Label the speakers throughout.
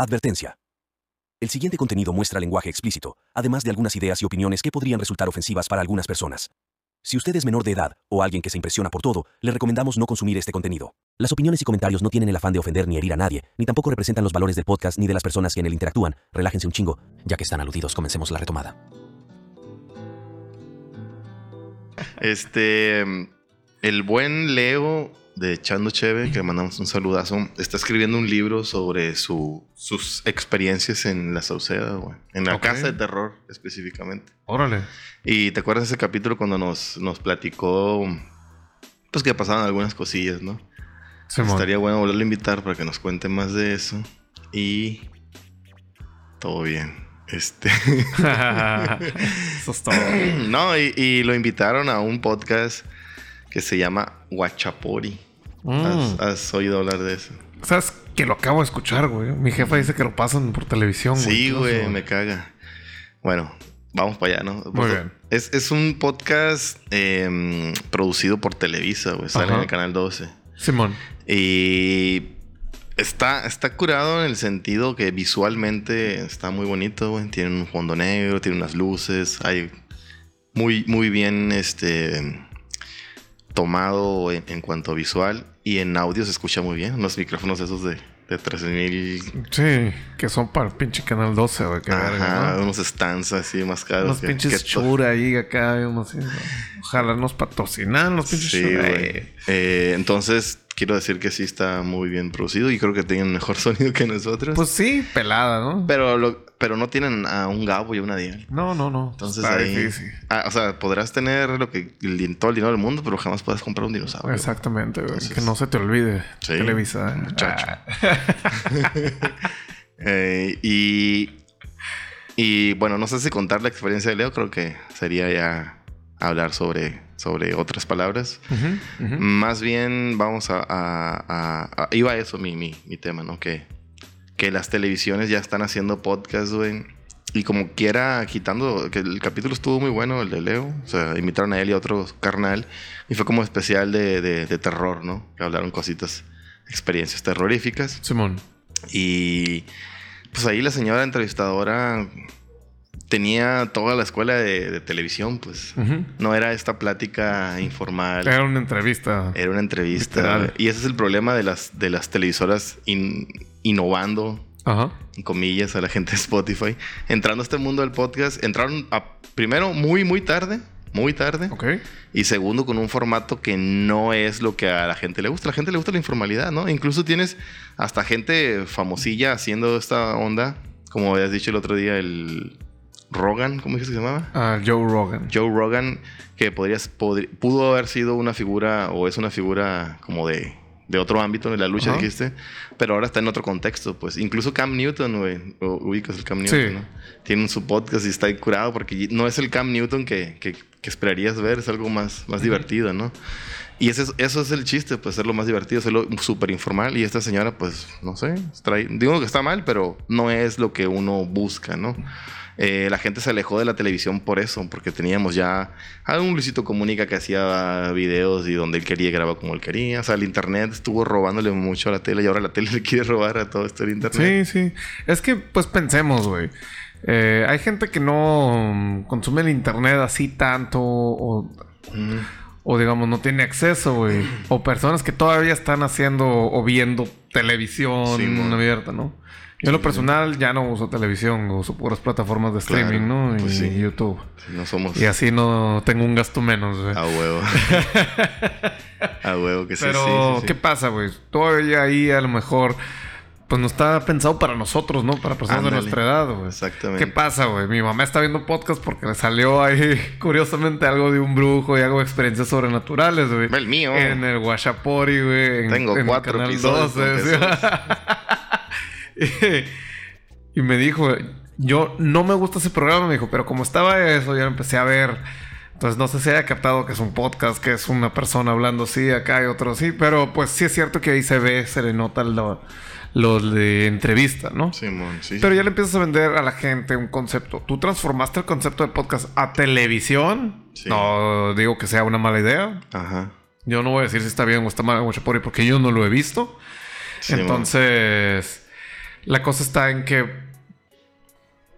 Speaker 1: Advertencia. El siguiente contenido muestra lenguaje explícito, además de algunas ideas y opiniones que podrían resultar ofensivas para algunas personas. Si usted es menor de edad o alguien que se impresiona por todo, le recomendamos no consumir este contenido. Las opiniones y comentarios no tienen el afán de ofender ni herir a nadie, ni tampoco representan los valores del podcast ni de las personas que en él interactúan. Relájense un chingo, ya que están aludidos, comencemos la retomada.
Speaker 2: Este, el buen Leo de Chando Cheve, que le mandamos un saludazo, está escribiendo un libro sobre su, sus experiencias en la Sauceda, güey. En la casa de terror, específicamente.
Speaker 3: Órale.
Speaker 2: Y te acuerdas ese capítulo cuando nos, nos platicó, pues que pasaban algunas cosillas, ¿no? Estaría bueno volverlo a invitar para que nos cuente más de eso. Y todo bien. Este.
Speaker 3: Eso es todo.
Speaker 2: no, y, y lo invitaron a un podcast que se llama Guachapori.
Speaker 3: Mm.
Speaker 2: ¿Has, has oído hablar de eso?
Speaker 3: ¿Sabes que lo acabo de escuchar, güey? Mi jefa dice que lo pasan por televisión, güey.
Speaker 2: Sí, güey, me caga. Bueno, vamos para allá, ¿no?
Speaker 3: Muy bien.
Speaker 2: Es, es un podcast em, producido por Televisa, güey. Sale en el canal 12.
Speaker 3: Simón.
Speaker 2: Y está, está curado en el sentido que visualmente está muy bonito, güey. Tiene un fondo negro, tiene unas luces. Hay muy, muy bien este tomado en, en cuanto a visual. Y en audio se escucha muy bien. Los micrófonos esos de, de 13.000
Speaker 3: Sí, que son para el pinche Canal 12, güey.
Speaker 2: Ajá,
Speaker 3: verga, ¿no?
Speaker 2: unos stands así más caros.
Speaker 3: Unos
Speaker 2: que-
Speaker 3: pinches
Speaker 2: que
Speaker 3: chura ahí acá, unos así, ¿no? Ojalá nos patrocinan los pinches
Speaker 2: Sí,
Speaker 3: chura.
Speaker 2: Eh, entonces, quiero decir que sí está muy bien producido y creo que tienen mejor sonido que nosotros.
Speaker 3: Pues sí, pelada, ¿no?
Speaker 2: pero, lo- pero no tienen a un Gabo y a una Dial.
Speaker 3: No, no, no.
Speaker 2: Entonces
Speaker 3: Está
Speaker 2: ahí.
Speaker 3: difícil.
Speaker 2: Ah, o sea, podrás tener lo que el, todo el dinero del mundo, pero jamás puedes comprar un dinosaurio.
Speaker 3: Exactamente, güey.
Speaker 2: Entonces-
Speaker 3: que no se te olvide.
Speaker 2: Sí,
Speaker 3: Televisa. ¿eh?
Speaker 2: muchacho.
Speaker 3: Ah.
Speaker 2: Eh, y. Y bueno, no sé si contar la experiencia de Leo, creo que sería ya hablar sobre, sobre otras palabras. Más bien vamos a... a- a- a- iba a eso mi, mi, mi tema, ¿no? Que, que las televisiones ya están haciendo podcast, güey. Y como quiera, quitando... Que el capítulo estuvo muy bueno, el de Leo. O sea, invitaron a él y a otro carnal. Y fue como especial de, de, de terror, ¿no? Que hablaron cositas, experiencias terroríficas.
Speaker 3: Simón.
Speaker 2: Y pues ahí la señora entrevistadora tenía toda la escuela de, de televisión, pues. No era esta plática informal.
Speaker 3: Era una entrevista.
Speaker 2: Era una entrevista.
Speaker 3: Literal.
Speaker 2: Y ese es el problema de las, de las televisoras in- innovando,
Speaker 3: Ajá.
Speaker 2: en comillas, a la gente de Spotify. Entrando a este mundo del podcast, entraron a- primero muy, muy tarde. Muy tarde.
Speaker 3: Ok.
Speaker 2: Y segundo, con un formato que no es lo que a la gente le gusta. A la gente le gusta la informalidad, ¿no? Incluso tienes hasta gente famosilla haciendo esta onda. Como habías dicho el otro día, el Rogan, ¿cómo dijiste que se llamaba?
Speaker 3: Ah, Joe Rogan.
Speaker 2: Joe Rogan, que podrías, podri- pudo haber sido una figura o es una figura como de, de otro ámbito de la lucha,
Speaker 3: Ajá.
Speaker 2: dijiste, pero ahora está en otro contexto, pues. Incluso Cam Newton, güey, ubicas el Cam Newton,
Speaker 3: Sí.
Speaker 2: ¿no? Tiene su podcast y está ahí curado porque no es el Cam Newton que, que- que esperarías ver, es algo más, más divertido, ¿no? Y ese es- eso es el chiste, pues, hacerlo más divertido, hacerlo súper informal. Y esta señora, pues, no sé, trae- digo que está mal, pero no es lo que uno busca, ¿no? Eh, la gente se alejó de la televisión por eso, porque teníamos ya a un Luisito Comunica que hacía videos y donde él quería grabar como él quería. O sea, el internet estuvo robándole mucho a la tele y ahora la tele le quiere robar a todo esto el internet.
Speaker 3: Sí, sí. Es que, pues pensemos, güey. Eh, hay gente que no mm, consume el internet así tanto o,
Speaker 2: Mm.
Speaker 3: o digamos no tiene acceso, güey. O personas que todavía están haciendo o viendo televisión
Speaker 2: Sí,
Speaker 3: abierta, ¿no? Yo en lo personal ya no uso televisión, uso puras plataformas de
Speaker 2: Claro,
Speaker 3: streaming, ¿no? Y
Speaker 2: pues sí.
Speaker 3: YouTube.
Speaker 2: No somos
Speaker 3: Y así no tengo un gasto menos, güey.
Speaker 2: a huevo. a huevo que sí,
Speaker 3: Pero,
Speaker 2: sí, sí, sí.
Speaker 3: ¿qué pasa, güey? Todavía ahí a lo mejor, pues no está pensado para nosotros, ¿no? Para personas de nuestra edad, güey.
Speaker 2: Exactamente.
Speaker 3: ¿Qué pasa, güey? Mi mamá está viendo podcast porque le salió ahí, curiosamente, algo de un brujo y algo de experiencias sobrenaturales, güey.
Speaker 2: El mío.
Speaker 3: En el Guachapori, güey. en-
Speaker 2: Tengo
Speaker 3: en el
Speaker 2: cuatro
Speaker 3: Canal
Speaker 2: episodios
Speaker 3: 12,
Speaker 2: con
Speaker 3: ¿sí? y, y me dijo, yo no me gusta ese programa, me dijo, pero como estaba eso, ya lo empecé a ver. Entonces no sé si haya captado que es un podcast, que es una persona hablando así, acá y otro así, pero pues sí es cierto que ahí se ve, se le nota lo, lo de entrevista, ¿no?
Speaker 2: Simón, sí.
Speaker 3: Pero ya le empiezas a vender a la gente un concepto. ¿Tú transformaste el concepto de podcast a televisión?
Speaker 2: Sí.
Speaker 3: No digo que sea una mala idea.
Speaker 2: Ajá.
Speaker 3: Yo no voy a decir si está bien o está mal Guachapori porque yo no lo he visto.
Speaker 2: Simón.
Speaker 3: Entonces, La cosa está en que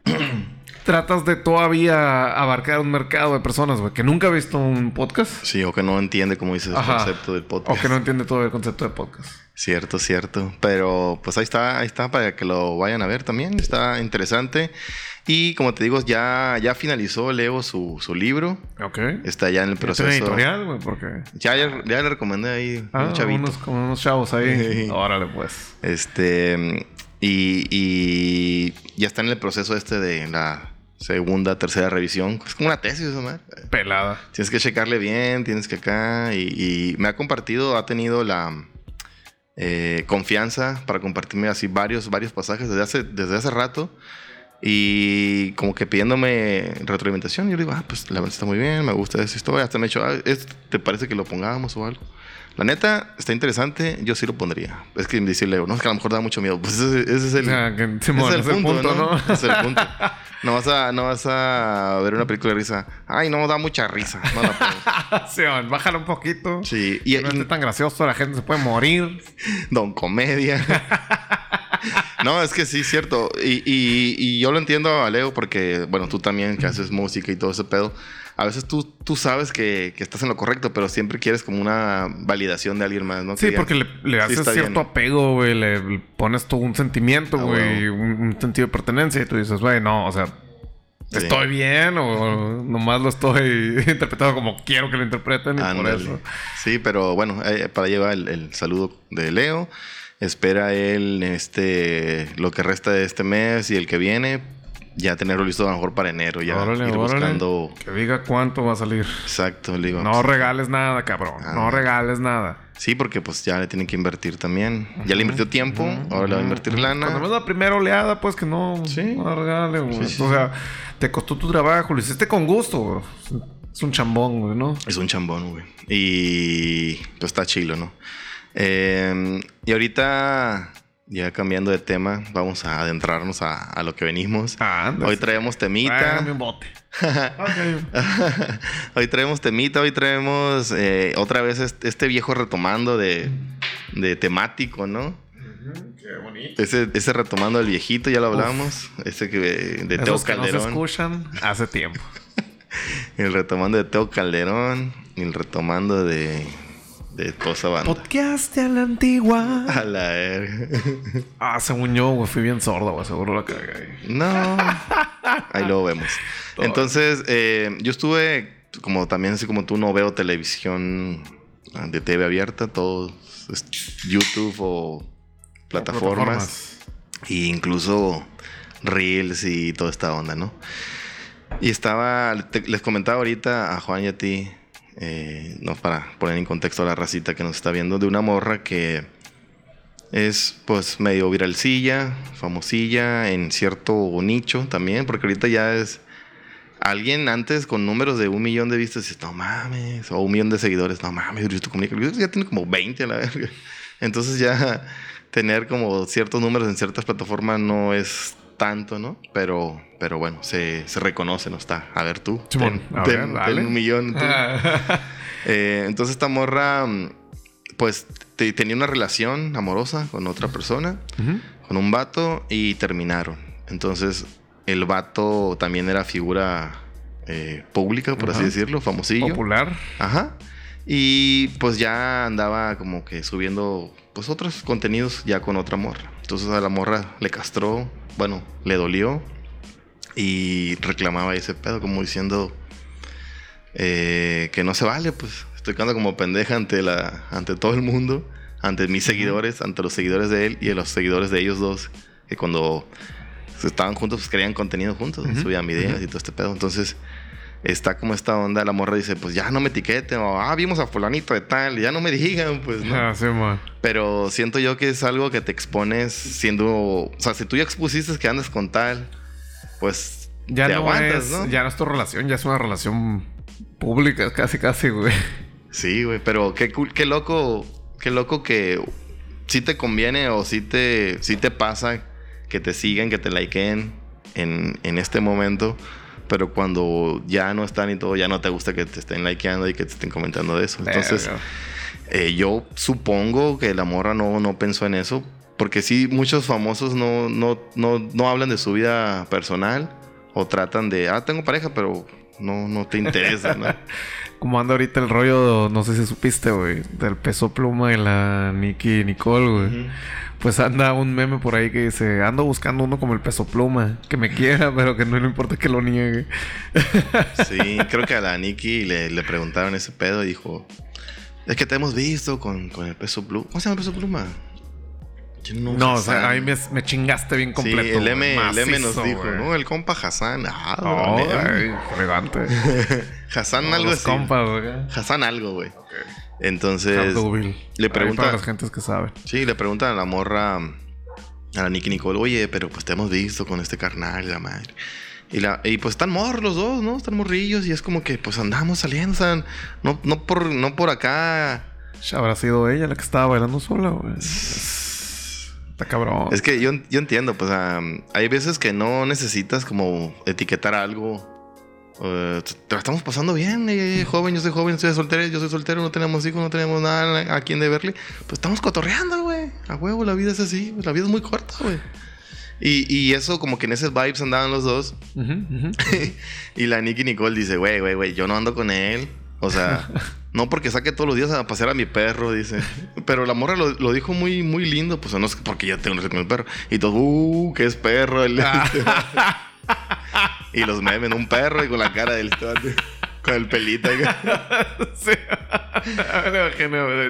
Speaker 3: tratas de todavía abarcar un mercado de personas, güey, que nunca ha visto un podcast.
Speaker 2: Sí, o que no entiende, como dices, el
Speaker 3: Ajá.
Speaker 2: concepto del podcast.
Speaker 3: O que no entiende todo el concepto de podcast.
Speaker 2: Cierto, cierto. Pero pues ahí está, ahí está para que lo vayan a ver también. Está interesante. Y como te digo, ya, ya finalizó Leo su, su libro.
Speaker 3: Ok.
Speaker 2: Está ya en el
Speaker 3: ¿Es
Speaker 2: proceso.
Speaker 3: editorial, güey? Porque...
Speaker 2: Ya, ya, ya le recomendé ahí
Speaker 3: Ah,
Speaker 2: un chavito.
Speaker 3: unos, como unos chavos ahí.
Speaker 2: Sí.
Speaker 3: Órale, pues.
Speaker 2: Este. Y, y ya está en el proceso este de la segunda, tercera revisión. Es como una tesis, madre.
Speaker 3: Pelada.
Speaker 2: Tienes que checarle bien, tienes que acá. Y, y me ha compartido, ha tenido la eh, confianza para compartirme así varios, varios pasajes desde hace, desde hace rato. Y como que pidiéndome retroalimentación. Yo le digo, ah, pues la verdad está muy bien, me gusta esa historia. Hasta me he dicho, ah, ¿esto ¿te parece que lo pongamos o algo? La neta, está interesante, yo sí lo pondría. Es que Leo, no, es que a lo mejor da mucho miedo. Pues ese, ese es el,
Speaker 3: que,
Speaker 2: ese
Speaker 3: es el punto, ¿no?
Speaker 2: Es el punto. No vas, a, no vas a ver una película de risa. Ay, no, da mucha risa. No la.
Speaker 3: Simón, bájale un poquito.
Speaker 2: Sí, y,
Speaker 3: Que no esté tan gracioso, la gente se puede morir.
Speaker 2: Don Comedia. no, es que sí, cierto. Y, y- y yo lo entiendo a Leo porque, bueno, tú también que haces música y todo ese pedo. A veces tú, tú sabes que, que estás en lo correcto, pero siempre quieres como una validación de alguien más, ¿no?
Speaker 3: Sí, porque le, le
Speaker 2: "Sí,
Speaker 3: haces cierto
Speaker 2: bien".
Speaker 3: apego, güey. Le, le pones tú un sentimiento,
Speaker 2: Ah,
Speaker 3: güey. un, un sentido de pertenencia. Y tú dices, güey, no, o sea,
Speaker 2: Sí.
Speaker 3: ¿estoy bien? O nomás lo estoy interpretando como quiero que lo interpreten. Y por eso.
Speaker 2: Sí, pero bueno, eh, para llevar el, el saludo de Leo. Espera él este lo que resta de este mes y el que viene ya tenerlo listo a lo mejor para enero ya
Speaker 3: Órale,
Speaker 2: ir
Speaker 3: órale.
Speaker 2: buscando
Speaker 3: Que diga cuánto va a salir.
Speaker 2: exacto le digo
Speaker 3: No regales nada, cabrón.
Speaker 2: Ah.
Speaker 3: No regales nada.
Speaker 2: sí porque pues ya le tienen que invertir también ya le invirtió tiempo ahora le va a invertir
Speaker 3: Cuando ves
Speaker 2: lana
Speaker 3: la primera oleada, pues que no,
Speaker 2: Sí.
Speaker 3: no regale, güey.
Speaker 2: Sí, sí,
Speaker 3: o sea, te costó tu trabajo, lo hiciste con gusto, güey. Es un chambón, güey, ¿no?
Speaker 2: es un chambón güey y pues está chilo no Eh, y ahorita ya cambiando de tema vamos a adentrarnos a, a lo que venimos
Speaker 3: Ah, anda.
Speaker 2: hoy traemos temita
Speaker 3: bote.
Speaker 2: Hoy traemos temita, hoy traemos eh, otra vez este, viejo retomando de, de temático, ¿no?
Speaker 3: Qué bonito.
Speaker 2: Ese, ese retomando del viejito, ya lo hablamos. Ese que de Teo
Speaker 3: Esos que no se
Speaker 2: Calderón.
Speaker 3: escuchan hace tiempo.
Speaker 2: el retomando de Teo Calderón. El retomando de, de toda esa banda.
Speaker 3: Podcast a la antigua.
Speaker 2: A la verga.
Speaker 3: Ah, según yo, güey, fui bien sordo, güey. Seguro la cagué.
Speaker 2: No. Ahí luego vemos. Entonces, eh, yo estuve, como también así como tú, no veo televisión ah, de TV abierta, todo es YouTube o plataformas, e incluso Reels y toda esta onda, ¿no? Y estaba, te- les comentaba ahorita a Juan y a ti, eh, no para poner en contexto a la racita que nos está viendo, de una morra que es pues medio viralcilla, famosilla en cierto nicho también, porque ahorita ya es alguien antes con números de un millón de vistas, dices, no mames, o un millón de seguidores, no mames, ya tiene como 20 a la verga. Entonces ya tener como ciertos números en ciertas plataformas no es tanto, ¿no? Pero, pero bueno, se, se reconoce, ¿no? Está. A ver tú. Ten-
Speaker 3: a ver,
Speaker 2: ten un millón. tú. Eh, entonces esta morra, mm, pues te- tenía una relación amorosa con otra persona, con un vato, y terminaron. Entonces el vato también era figura eh, pública, por así decirlo, famosillo.
Speaker 3: Popular.
Speaker 2: Ajá. Y pues ya andaba como que subiendo pues otros contenidos ya con otra morra. Entonces a la morra le castró, bueno, le dolió y reclamaba ese pedo como diciendo eh, que no se vale, pues estoy quedando como pendeja ante la ante todo el mundo, ante mis seguidores, ante los seguidores de él y de los seguidores de ellos dos que cuando estaban juntos pues creían contenido juntos,
Speaker 3: Ujú,
Speaker 2: subían videos y todo este pedo. Entonces está como esta onda, la morra dice, pues ya no me etiqueten, o ah, vimos a fulanito de tal, ya no me digan, pues no.
Speaker 3: Ah, sí.
Speaker 2: Pero siento yo que es algo que te expones siendo, o sea, si tú ya expusiste que andas con tal, pues
Speaker 3: Ya
Speaker 2: te
Speaker 3: no
Speaker 2: aguantas,
Speaker 3: es,
Speaker 2: ¿no?
Speaker 3: ya no es tu relación, ya es una relación pública, casi, casi, güey.
Speaker 2: Sí, güey, pero qué qué loco, qué loco que sí te conviene o sí te, sí te pasa que te sigan, que te likeen en, en este momento, pero cuando ya no están y todo, ya no te gusta que te estén likeando y que te estén comentando de eso. Entonces, eh, yo supongo que la morra no, no pensó en eso Porque sí, muchos famosos no, no, no, no hablan de su vida personal o tratan de, ah, tengo pareja, pero no, no te interesa, ¿no?
Speaker 3: Como anda ahorita el rollo, no sé si supiste, güey, del peso pluma y la Nicky Nicole, güey. Pues anda un meme por ahí que dice, ando buscando uno como el peso pluma, que me quiera, pero que no le importa que lo niegue.
Speaker 2: sí, creo que a la Nicky le, le preguntaron ese pedo y dijo, es que te hemos visto con, con el peso pluma. ¿Cómo se llama el peso pluma?
Speaker 3: No, o sea, ahí me, me, chingaste bien completo.
Speaker 2: Sí, el M, el M nos dijo, ¿no? El compa Hassan. Ah,
Speaker 3: oh, ay.
Speaker 2: Hassan algo así.
Speaker 3: Compas.
Speaker 2: Hassan algo, güey. Entonces, le pregunta
Speaker 3: a las gentes que saben.
Speaker 2: Sí, le preguntan a la morra, a la Nicky Nicole, oye, pero pues te hemos visto con este carnal, la madre. Y, la, y pues están morros los dos, ¿no? Están morrillos y es como que pues andamos saliendo, sea, no, no, por, no por acá.
Speaker 3: Habrá sido ella la que estaba bailando sola, güey. Está cabrón.
Speaker 2: Es que yo, yo entiendo, pues hay veces que no necesitas como etiquetar algo. Uh, te estamos pasando bien, eh, joven, yo soy joven, soy soltero, yo soy soltero, no tenemos hijos, no tenemos nada a quien deberle. Pues estamos cotorreando, güey. A huevo, la vida es así, la vida es muy corta, güey. Y, y, eso, como que en esos vibes andaban los dos. y la Nicky Nicole dice, güey, güey, güey, yo no ando con él. O sea, no porque saque todos los días a pasear a mi perro, dice. Pero la morra lo, dijo muy, muy lindo, pues no es porque yo tengo un con el perro. Y todo, uh, que es perro. y los memes, un perro y con la cara del con el pelito. sí.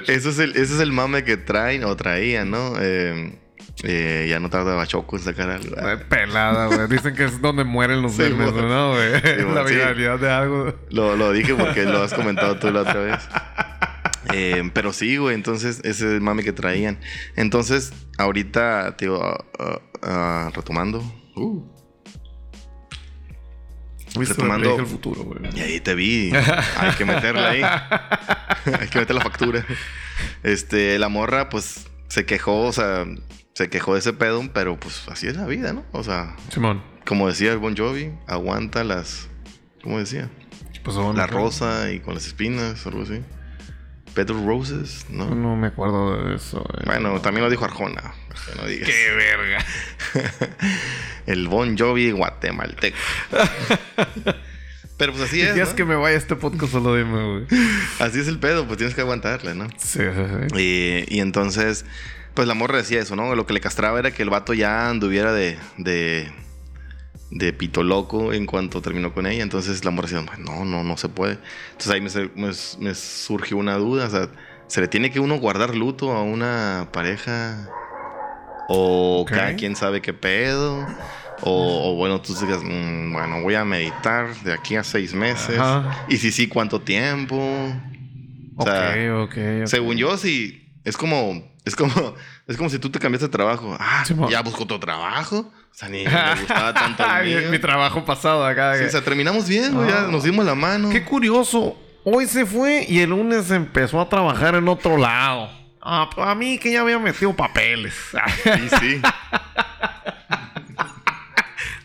Speaker 2: Eso es el, ese es el mame que traen o traían, ¿no? Eh, eh, ya no tarda Bachoco en sacar algo.
Speaker 3: Pelada, güey. Dicen que es donde mueren los memes, ¿no, güey? la viralidad de algo.
Speaker 2: Lo, lo, dije porque lo has comentado tú la otra vez. Eh, pero sí, güey. Entonces, ese es el mami que traían. Entonces, ahorita, tío, uh, retomando. Uh.
Speaker 3: Retomando. El futuro, güey.
Speaker 2: Y ahí te vi. Hay que meterla ahí. Hay que meter la factura. Este, la morra, pues, se quejó, o sea, se quejó de ese pedo, pero pues así es la vida, ¿no? O sea,
Speaker 3: Simón.
Speaker 2: como decía el Bon Jovi, aguanta las. ¿Cómo decía? La rosa y con las espinas, algo así. Pedro Roses, ¿no?
Speaker 3: No me acuerdo de eso.
Speaker 2: Eh. Bueno, también lo dijo Arjona. No digas.
Speaker 3: ¡Qué verga!
Speaker 2: el Bon Jovi guatemalteco. Pero pues así es.
Speaker 3: Si es que me vaya este podcast, solo dime, güey.
Speaker 2: Así es el pedo, pues tienes que aguantarle, ¿no?
Speaker 3: Sí, sí, sí.
Speaker 2: Y, y entonces pues la morra decía eso, ¿no? Lo que le castraba era que el vato ya anduviera de, de, de pito loco en cuanto terminó con ella. Entonces la morra decía, no, no, no se puede. Entonces ahí me, me, surgió una duda, o sea, ¿se le tiene que uno guardar luto a una pareja? ¿O cada quien sabe qué pedo? O, bueno, tú digas, mm, bueno, voy a meditar de aquí a seis meses. Y si sí, ¿cuánto tiempo?
Speaker 3: O sea,
Speaker 2: según yo, sí, es como es como, es como si tú te cambiaste de trabajo. Ah, ya busco otro trabajo. O sea, ni me gustaba tanto
Speaker 3: mi, trabajo pasado acá.
Speaker 2: Sí, o sea, terminamos bien, güey. Ya nos dimos la mano.
Speaker 3: Qué curioso. Hoy se fue y el lunes empezó a trabajar en otro lado. Ah, pues a mí que ya había metido papeles.
Speaker 2: Sí, sí.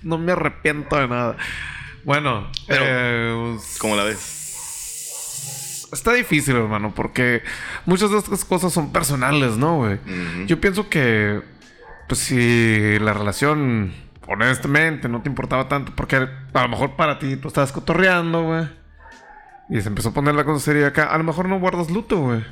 Speaker 3: no me arrepiento de nada. Bueno,
Speaker 2: pero eh, ¿cómo la ves?
Speaker 3: está difícil, hermano, porque muchas de estas cosas son personales, ¿no, güey? Yo pienso que, pues si la relación, honestamente, no te importaba tanto, porque a lo mejor para ti tú estabas cotorreando, güey, y se empezó a poner la cosa seria acá, a lo mejor no guardas luto, güey.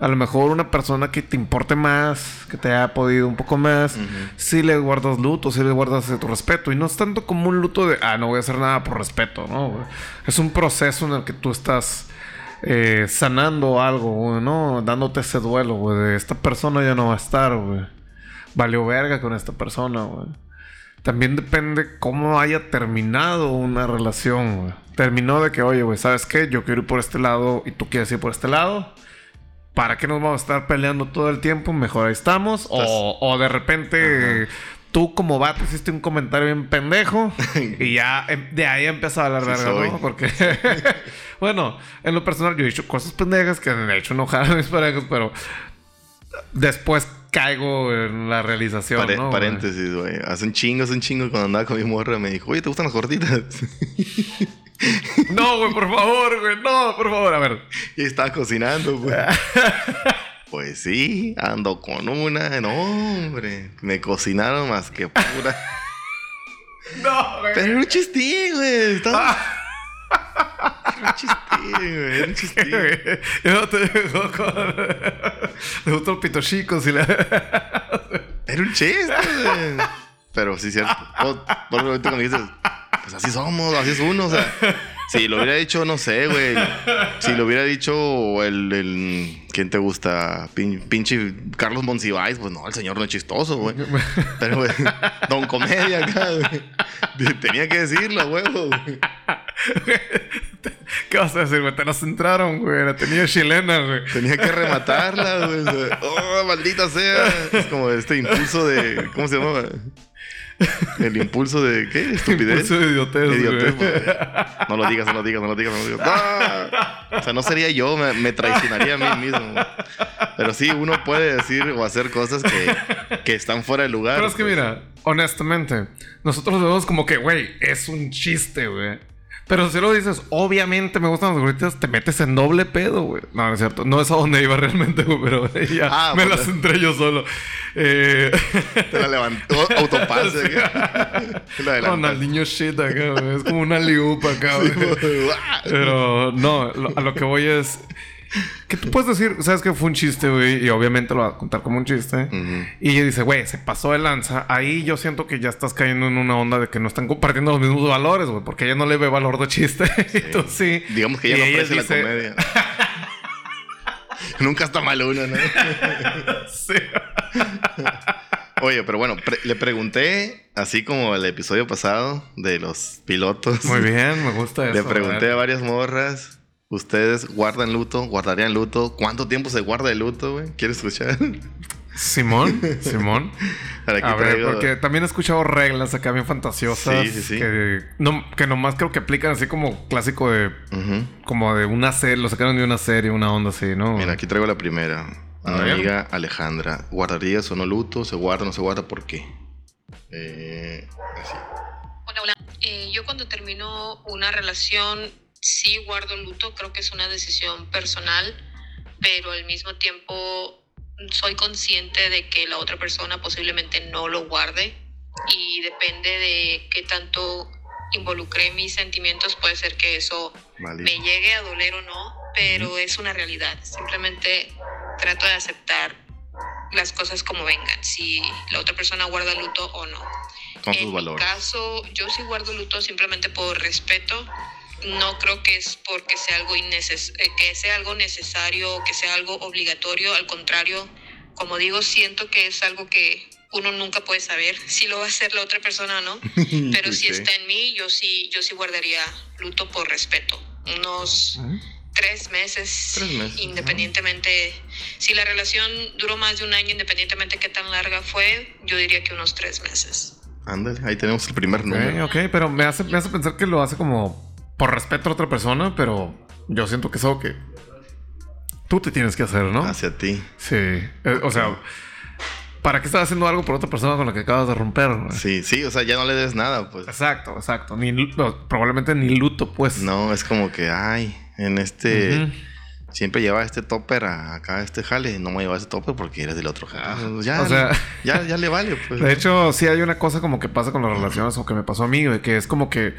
Speaker 3: A lo mejor una persona que te importe más, que te haya podido un poco más, si le guardas luto, si le guardas tu respeto. Y no es tanto como un luto de, ah, no voy a hacer nada por respeto, ¿no? Es un proceso en el que tú estás eh, sanando algo, ¿no? Dándote ese duelo, güey, de esta persona ya no va a estar, güey. Valió verga con esta persona, güey. También depende cómo haya terminado una relación, güey. Terminó de que, oye, güey, ¿sabes qué? Yo quiero ir por este lado y tú quieres ir por este lado. ¿Para qué nos vamos a estar peleando todo el tiempo? Mejor ahí estamos. o, o, de repente tú como vato hiciste un comentario bien pendejo y ya em, de ahí empieza a hablar verga, ¿no? Porque, bueno, en lo personal yo he dicho cosas pendejas que han hecho enojar a mis parejas, pero después caigo en la realización, ¿no?
Speaker 2: Paréntesis, güey. Hace un chingo, hace un chingo cuando andaba con mi morra me dijo, oye, ¿te gustan las gorditas?
Speaker 3: no, güey, por favor, güey, no, por favor, a ver.
Speaker 2: Y estaba cocinando, güey. Pues sí, ando con una. No, hombre. Me cocinaron más que pura.
Speaker 3: No, güey.
Speaker 2: Pero un chistín, güey. Estaba- un chistín, güey. Era un chistín.
Speaker 3: Y no te dejó con. Le gustó el pito chico. Si le...
Speaker 2: Era un chiste, güey. Pero sí, cierto. Por, ahorita cuando dices, pues así somos, así es uno. O sea, si lo hubiera dicho, no sé, güey. Si lo hubiera dicho el. el ¿Quién te gusta? Pin- pinche Carlos Monsiváis, pues no, el señor no es chistoso, güey. Pero, güey, don comedia acá, güey. Tenía que decirlo, güey.
Speaker 3: ¿Qué vas a decir, güey? Te la centraron, güey. La tenía chilena, güey.
Speaker 2: Tenía que rematarla, güey. Oh, maldita sea. Es como este impulso de. ¿Cómo se llama? El impulso de. ¿Qué? Estupidez.
Speaker 3: Impulso de idiotez,
Speaker 2: Idiotez,
Speaker 3: güey.
Speaker 2: güey. No lo digas, no lo digas, no lo digas, no lo digas. O sea, no sería yo, me, me traicionaría a mí mismo. güey. Pero sí, uno puede decir o hacer cosas que, que están fuera de lugar.
Speaker 3: Pero es que
Speaker 2: pues.
Speaker 3: mira, honestamente, nosotros vemos como que, güey, es un chiste, güey. Pero si lo dices, obviamente me gustan las gorditas, te metes en doble pedo, güey. No, no es cierto. No es a donde iba realmente, güey, pero ya
Speaker 2: Ah,
Speaker 3: me las entré yo solo. Eh...
Speaker 2: Te la levantó, autopase.
Speaker 3: Sí.
Speaker 2: acá. Lo adelantaste.
Speaker 3: Ronaldinho shit acá, güey. Es como una liupa acá, güey. Pero no, lo- a lo que voy es. Que tú puedes decir, sabes que fue un chiste, güey, y obviamente lo va a contar como un chiste. Y ella dice, güey, se pasó de lanza. Ahí yo siento que ya estás cayendo en una onda de que no están compartiendo los mismos valores, güey, porque ella no le ve valor de chiste. y tú sí.
Speaker 2: Digamos que ella
Speaker 3: Y
Speaker 2: no
Speaker 3: ella
Speaker 2: aprecia la comedia. Nunca está mal uno, ¿no?
Speaker 3: Sí.
Speaker 2: Oye, pero bueno, pre- le pregunté, así como el episodio pasado de los pilotos.
Speaker 3: Muy bien, me gusta eso.
Speaker 2: Le pregunté a varias morras. ¿Ustedes guardan luto? ¿Guardarían luto? ¿Cuánto tiempo se guarda el luto, güey? ¿Quieres escuchar?
Speaker 3: Simón, Simón. A ver,
Speaker 2: traigo-
Speaker 3: porque también he escuchado reglas acá bien fantasiosas.
Speaker 2: Sí, sí, sí.
Speaker 3: Que, no, que nomás creo que aplican así como clásico de... Como de una serie, lo sacaron de una serie, una onda así, ¿no?
Speaker 2: Mira, aquí traigo la primera.
Speaker 3: A
Speaker 2: amiga Alejandra. ¿Guardarías o no luto? ¿Se guarda o no se guarda? ¿Por qué? Eh, así.
Speaker 4: Hola, hola. Eh, yo cuando termino una relación sí guardo luto, creo que es una decisión personal, pero al mismo tiempo soy consciente de que la otra persona posiblemente no lo guarde y depende de qué tanto involucré mis sentimientos, puede ser que eso
Speaker 2: Vale.
Speaker 4: me llegue a doler o no, pero es una realidad. Simplemente trato de aceptar las cosas como vengan, si la otra persona guarda luto o no.
Speaker 2: Con
Speaker 4: en mi caso, yo sí guardo luto simplemente por respeto. No creo que es porque sea algo inneces eh, que sea algo necesario o que sea algo obligatorio. Al contrario, como digo, siento que es algo que uno nunca puede saber si lo va a hacer la otra persona o no. Pero si está en mí, yo sí, yo sí guardaría luto por respeto. Unos
Speaker 3: ¿Eh?
Speaker 4: tres meses,
Speaker 2: Tres meses,
Speaker 4: independientemente, si la relación duró más de un año, independientemente qué tan larga fue, yo diría que unos tres meses.
Speaker 2: Ándale, ahí tenemos el primer número.
Speaker 3: Ok, ok, pero me hace, me hace pensar que lo hace como por respeto a otra persona, pero yo siento que es algo que tú te tienes que hacer, ¿no?
Speaker 2: Hacia ti.
Speaker 3: Sí. Eh, o sea, ¿para qué estás haciendo algo por otra persona con la que acabas de romper? güey?
Speaker 2: Sí, sí, o sea, ya no le des nada, pues.
Speaker 3: Exacto, exacto. Ni, no, probablemente ni luto, pues.
Speaker 2: No, es como que, ay, en este. Siempre lleva este topper a acá a este jale. No me lleva ese topper porque eres del otro jale. ya,
Speaker 3: o sea-
Speaker 2: ya, ya le vale, pues.
Speaker 3: De hecho, sí hay una cosa como que pasa con las relaciones o que me pasó a mí, güey, que es como que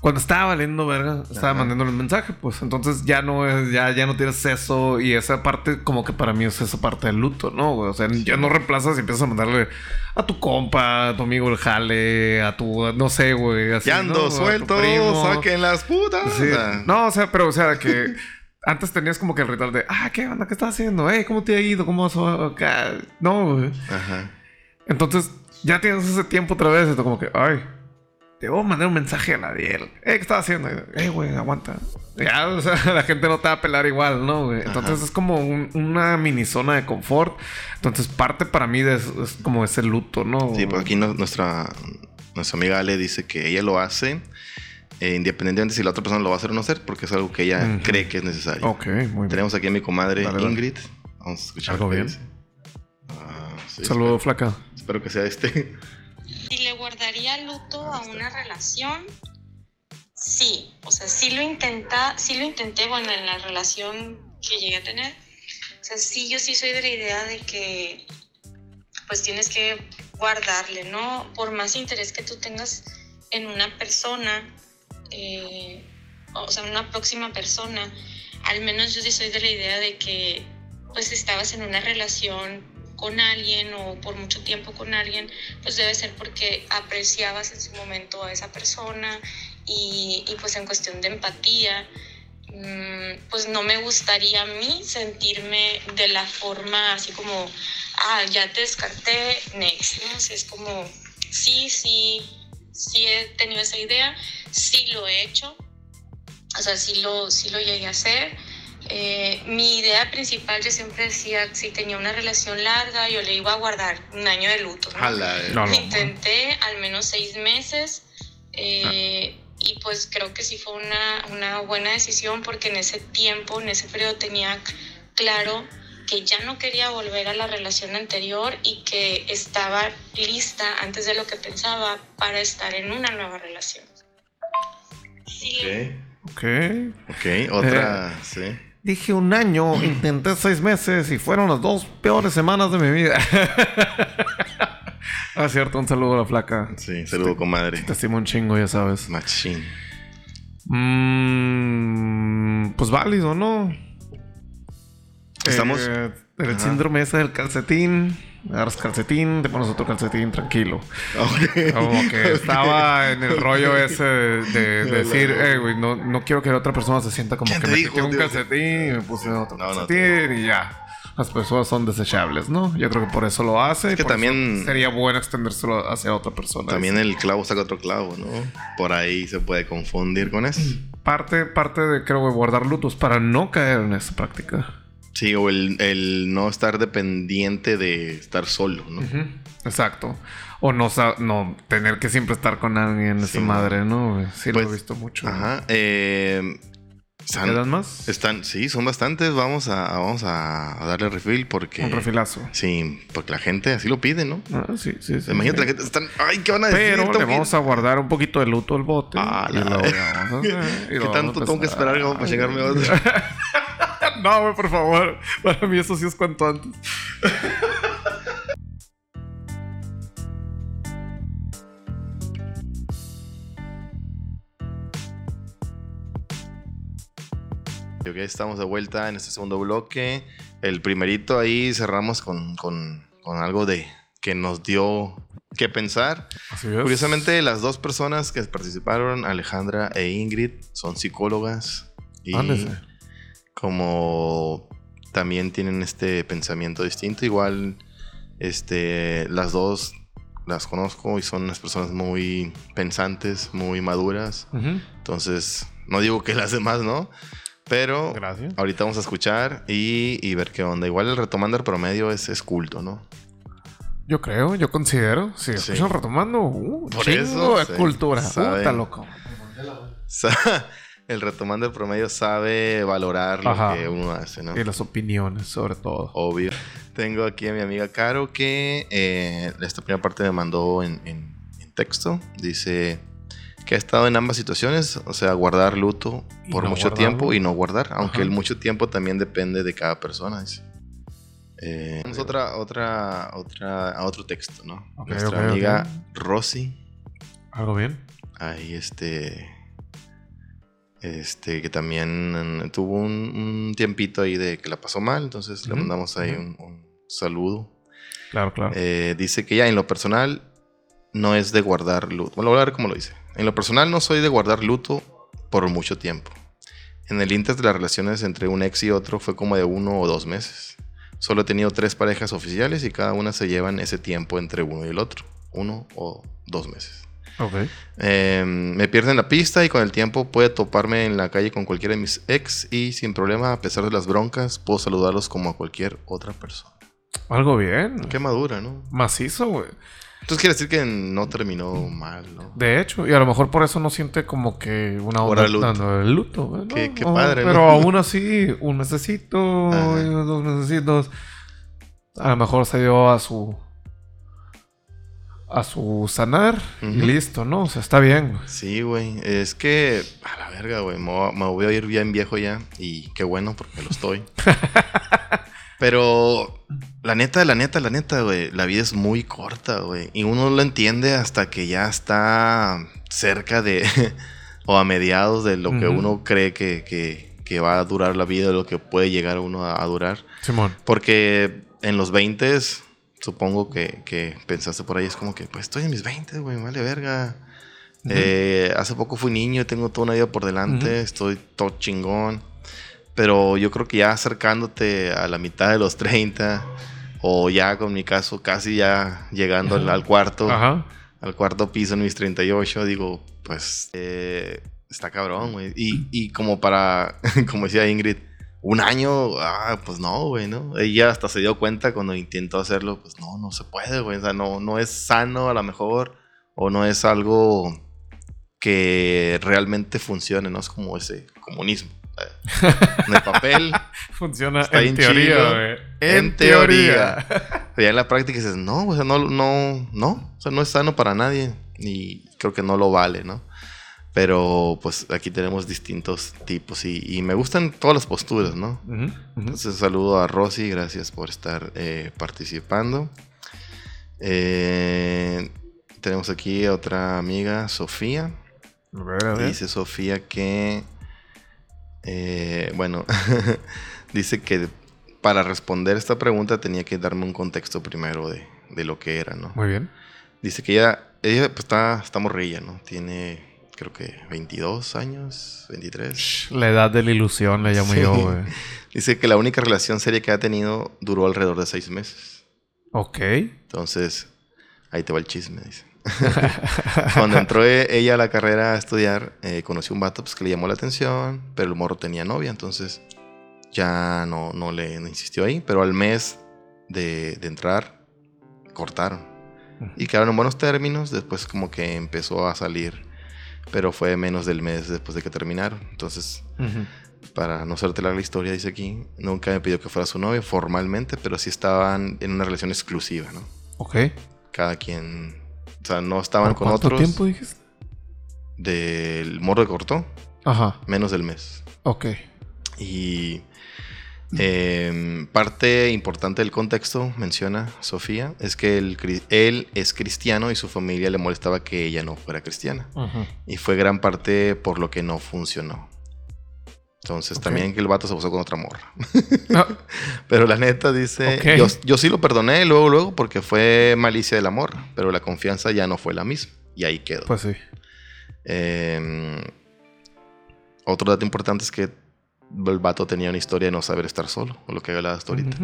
Speaker 3: cuando estaba valiendo verga, estaba
Speaker 2: Ajá.
Speaker 3: mandándole un mensaje, pues entonces ya no es, ya, ya no tienes eso y esa parte como que para mí es esa parte del luto, ¿no? güey? O sea, ya no reemplazas y empiezas a mandarle a tu compa, a tu amigo el jale, a tu, no sé, güey, así,
Speaker 2: ya ando
Speaker 3: ¿no?
Speaker 2: Suelto, saquen las putas.
Speaker 3: Sí. No, o sea, pero o sea que antes tenías como que el ritual de, ah, ¿qué onda? ¿Qué estás haciendo? Hey, ¿cómo te ha ido? ¿Cómo vas a- acá? No, güey.
Speaker 2: Ajá.
Speaker 3: Entonces, ya tienes ese tiempo otra vez. Y tú como que, ay, te voy a mandar un mensaje a Nadiel. Eh, ¿qué estás haciendo? Eh, güey, aguanta. Ya, o sea, la gente no te va a pelar igual, ¿no, güey? Entonces
Speaker 2: Ajá.
Speaker 3: es como un- una mini zona de confort. Entonces, parte para mí de eso es como ese luto, ¿no?
Speaker 2: Sí, pues aquí no- nuestra, nuestra amiga Ale dice que ella lo hace eh, independientemente si la otra persona lo va a hacer o no hacer, porque es algo que ella cree que es necesario.
Speaker 3: Ok, muy bien.
Speaker 2: Tenemos aquí a mi comadre
Speaker 3: Dale, dale.
Speaker 2: Ingrid. Vamos a escuchar.
Speaker 3: ¿Algo bien?
Speaker 2: Ah, sí,
Speaker 3: Saludos, flaca.
Speaker 2: Espero que sea este.
Speaker 5: Si le guardaría luto a una relación, sí. O sea, sí lo intenta, sí lo intenté, bueno, en la relación que llegué a tener, sea, sí, yo sí soy de la idea de que pues tienes que guardarle, ¿no? Por más interés que tú tengas en una persona, eh, o sea, una próxima persona, al menos yo sí soy de la idea de que pues estabas en una relación con alguien o por mucho tiempo con alguien, pues debe ser porque apreciabas en su momento a esa persona y, y pues en cuestión de empatía, mm, pues no me gustaría a mí sentirme de la forma así como, ah, ya te descarté, next, ¿no? O es como, sí, sí, sí he tenido esa idea, sí lo he hecho, o sea, sí lo, sí lo llegué a hacer. Eh, mi idea principal, yo siempre decía, si tenía una relación larga, yo le iba a guardar un año de luto. ¿no?
Speaker 2: Jala, eh.
Speaker 3: No, no.
Speaker 5: Intenté al menos seis meses eh, y pues creo que sí fue una, una buena decisión porque en ese tiempo, en ese periodo tenía claro que ya no quería volver a la relación anterior y que estaba lista antes de lo que pensaba para estar en una nueva relación. Sí,
Speaker 2: Ok,
Speaker 3: Ok.
Speaker 2: ok, otra, sí.
Speaker 3: Dije un año, intenté seis meses y fueron las dos peores semanas de mi vida. ah, cierto, un saludo a la flaca.
Speaker 2: Sí, saludo, comadre.
Speaker 3: Te estimo un chingo, ya sabes.
Speaker 2: Machine.
Speaker 3: Mm, pues válido, ¿no?
Speaker 2: Estamos-
Speaker 3: Eh, el
Speaker 2: Ajá.
Speaker 3: síndrome ese del calcetín. Agarras calcetín, te pones otro calcetín, tranquilo.
Speaker 2: Ok.
Speaker 3: Como que estaba en el rollo ese de, de
Speaker 2: No,
Speaker 3: decir,
Speaker 2: no.
Speaker 3: eh, güey, no, no quiero que la otra persona se sienta como
Speaker 2: ¿Quién
Speaker 3: que me
Speaker 2: dijo,
Speaker 3: quité un calcetín y me puse otro
Speaker 2: No, no,
Speaker 3: calcetín y ya. Las personas son desechables, ¿no? Yo creo que por eso lo hace. y
Speaker 2: que
Speaker 3: por eso
Speaker 2: también-
Speaker 3: sería bueno extendérselo hacia otra persona.
Speaker 2: También el clavo saca otro clavo, ¿no? Por ahí se puede confundir con eso.
Speaker 3: Parte, parte de, creo, guardar lutos para no caer en esa práctica.
Speaker 2: Sí, o el, el no estar dependiente de estar solo, ¿no?
Speaker 3: Exacto. O no, no tener que siempre estar con alguien, esa
Speaker 2: Sí,
Speaker 3: madre, ¿no? Sí, lo
Speaker 2: Pues,
Speaker 3: he visto mucho.
Speaker 2: Ajá. Eh,
Speaker 3: ¿Quedan más?
Speaker 2: están, sí, son bastantes. Vamos a, vamos a darle refill porque.
Speaker 3: Un refilazo.
Speaker 2: Sí, porque la gente así lo pide, ¿no?
Speaker 3: Ah, sí, sí, sí.
Speaker 2: Imagínate,
Speaker 3: sí.
Speaker 2: la gente están. Ay, ¿qué van a decir?
Speaker 3: Pero le vamos a guardar un poquito de luto al bote.
Speaker 2: Ah,
Speaker 3: y
Speaker 2: la-
Speaker 3: luego ya vamos a hacer- y
Speaker 2: ¿Qué
Speaker 3: lo
Speaker 2: tanto
Speaker 3: vamos a
Speaker 2: tengo que esperar como para chingarme otro?
Speaker 3: no, güey, por favor. Para mí eso sí es cuanto antes.
Speaker 2: Ok, estamos de vuelta en este segundo bloque. El primerito ahí cerramos con, con, con algo de que nos dio que pensar. Curiosamente, las dos personas que participaron, Alejandra e Ingrid, son psicólogas. Y
Speaker 3: Ándese.
Speaker 2: Como también tienen este pensamiento distinto, igual este, las dos las conozco y son unas personas muy pensantes, muy maduras. Entonces, no digo que las demás no, pero
Speaker 3: Gracias.
Speaker 2: ahorita vamos a escuchar y, y ver qué onda. Igual el retomando el promedio es, es culto, ¿no?
Speaker 3: Yo creo, yo considero. Si
Speaker 2: Sí.
Speaker 3: escuchan retomando, uh,
Speaker 2: Por
Speaker 3: chingo
Speaker 2: eso,
Speaker 3: de
Speaker 2: sí,
Speaker 3: cultura. Puta loco.
Speaker 2: El retomando el promedio sabe valorar lo que uno hace, ¿no?
Speaker 3: Y las opiniones, sobre todo.
Speaker 2: Obvio. Tengo aquí a mi amiga Caro que eh, esta primera parte me mandó en, en- en texto. Dice que ha estado en ambas situaciones, o sea, guardar luto por
Speaker 3: no
Speaker 2: mucho
Speaker 3: guardarlo.
Speaker 2: tiempo y no guardar, aunque
Speaker 3: Ajá.
Speaker 2: el mucho tiempo también depende de cada persona. Dice. Eh, tenemos otra, otra, otra, a otro texto, ¿no? Nuestra amiga
Speaker 3: ok.
Speaker 2: Rosy,
Speaker 3: ¿Algo bien?
Speaker 2: ahí este, este, que también mm, tuvo un, un tiempito ahí de que la pasó mal, entonces le mandamos ahí un saludo.
Speaker 3: Claro, claro.
Speaker 2: Eh, dice que ya en lo personal no es de guardar luto. Bueno, voy a ver cómo lo dice. En lo personal no soy de guardar luto por mucho tiempo. En el inter de las relaciones entre un ex y otro fue como de uno o dos meses. Solo he tenido tres parejas oficiales y cada una se llevan ese tiempo entre uno y el otro. Uno o dos meses.
Speaker 3: Ok.
Speaker 2: Eh, me pierden la pista y con el tiempo puede toparme en la calle con cualquiera de mis ex y sin problema, a pesar de las broncas, puedo saludarlos como a cualquier otra persona.
Speaker 3: Algo bien.
Speaker 2: Qué madura, ¿no?
Speaker 3: Macizo, güey.
Speaker 2: Entonces quiere decir que no terminó mal, ¿no?
Speaker 3: De hecho, y a lo mejor por eso no siente como que una onda
Speaker 2: el luto.
Speaker 3: el luto. güey, ¿no?
Speaker 2: Qué- qué padre, ¿no?
Speaker 3: Pero aún así, un mesecito,
Speaker 2: Ajá.
Speaker 3: dos mesecitos, a lo mejor se dio a su a su sanar y listo, ¿no? O sea, está bien. güey.
Speaker 2: Sí, güey. Es que, a la verga, güey. Me, voy a- me voy a ir bien viejo ya. Y qué bueno, porque lo estoy. Pero la neta, la neta, la neta, güey, la vida es muy corta, güey. Y uno lo entiende hasta que ya está cerca de, o a mediados de lo que uno cree que, que- que va a durar la vida, lo que puede llegar uno a, a durar.
Speaker 3: Simón.
Speaker 2: Porque en los 20 supongo que, que pensaste por ahí, es como que, pues estoy en mis 20, güey, vale verga. Eh, hace poco fui niño, tengo toda una vida por delante,
Speaker 3: Ujú.
Speaker 2: estoy todo chingón. Pero yo creo que ya acercándote a la mitad de los 30, o ya con mi caso casi ya llegando al, al cuarto, al cuarto piso en mis 38, digo, pues eh, está cabrón, güey. Y, y como para, como decía Ingrid, un año, ah, pues no, güey, ¿no? Ella hasta se dio cuenta cuando intentó hacerlo, pues no, no se puede, güey. O sea, no, no es sano a lo mejor, o no es algo que realmente funcione, ¿no? Es como ese comunismo. eh. En el papel,
Speaker 3: Funciona
Speaker 2: Está
Speaker 3: en teoría, güey.
Speaker 2: En teoría. pero ya en la práctica dices, no, o sea, no, no, no, o sea, no es sano para nadie y creo que no lo vale, ¿no? Pero pues aquí tenemos distintos tipos y, y me gustan todas las posturas, ¿no? Entonces saludo a Rosy, gracias por estar eh, participando. Eh, tenemos aquí a otra amiga, Sofía.
Speaker 3: A ver, a ver.
Speaker 2: Dice Sofía que, eh, bueno, dice que para responder esta pregunta tenía que darme un contexto primero de, de lo que era, ¿no?
Speaker 3: Muy bien.
Speaker 2: Dice que ella, ella pues está, está morrilla, ¿no? Tiene, creo que 22 años, 23.
Speaker 3: La edad de la ilusión le llamo
Speaker 2: Sí.
Speaker 3: yo, güey.
Speaker 2: Dice que la única relación seria que ha tenido duró alrededor de seis meses.
Speaker 3: Ok.
Speaker 2: Entonces, ahí te va el chisme, dice. Cuando entró e- ella a la carrera a estudiar, eh, conoció un vato pues, que le llamó la atención, pero el morro tenía novia, entonces ya no, no le no insistió ahí. Pero al mes de, de entrar, cortaron. Y quedaron en buenos términos, después como que empezó a salir, pero fue menos del mes después de que terminaron. Entonces, para no hacerte larga la historia, dice aquí, nunca me pidió que fuera su novia formalmente, pero sí estaban en una relación exclusiva, ¿no?
Speaker 3: Ok.
Speaker 2: Cada quien, o sea, no estaban
Speaker 3: ¿Por
Speaker 2: con
Speaker 3: cuánto
Speaker 2: otros.
Speaker 3: tiempo dijiste?
Speaker 2: Del morro de cortó,
Speaker 3: Ajá.
Speaker 2: menos del mes.
Speaker 3: Ok.
Speaker 2: Y em, parte importante del contexto, menciona Sofía, es que él, es cristiano y su familia le molestaba que ella no fuera cristiana. Y fue gran parte por lo que no funcionó. Entonces también que el vato se puso con otra morra.
Speaker 3: Ah,
Speaker 2: Pero la neta dice, yo, yo sí lo perdoné luego, luego, porque fue malicia del amor, pero la confianza ya no fue la misma. Y ahí quedó.
Speaker 3: pues sí.
Speaker 2: Eh, otro dato importante es que el vato tenía una historia de no saber estar solo, o lo que hablaba hasta ahorita.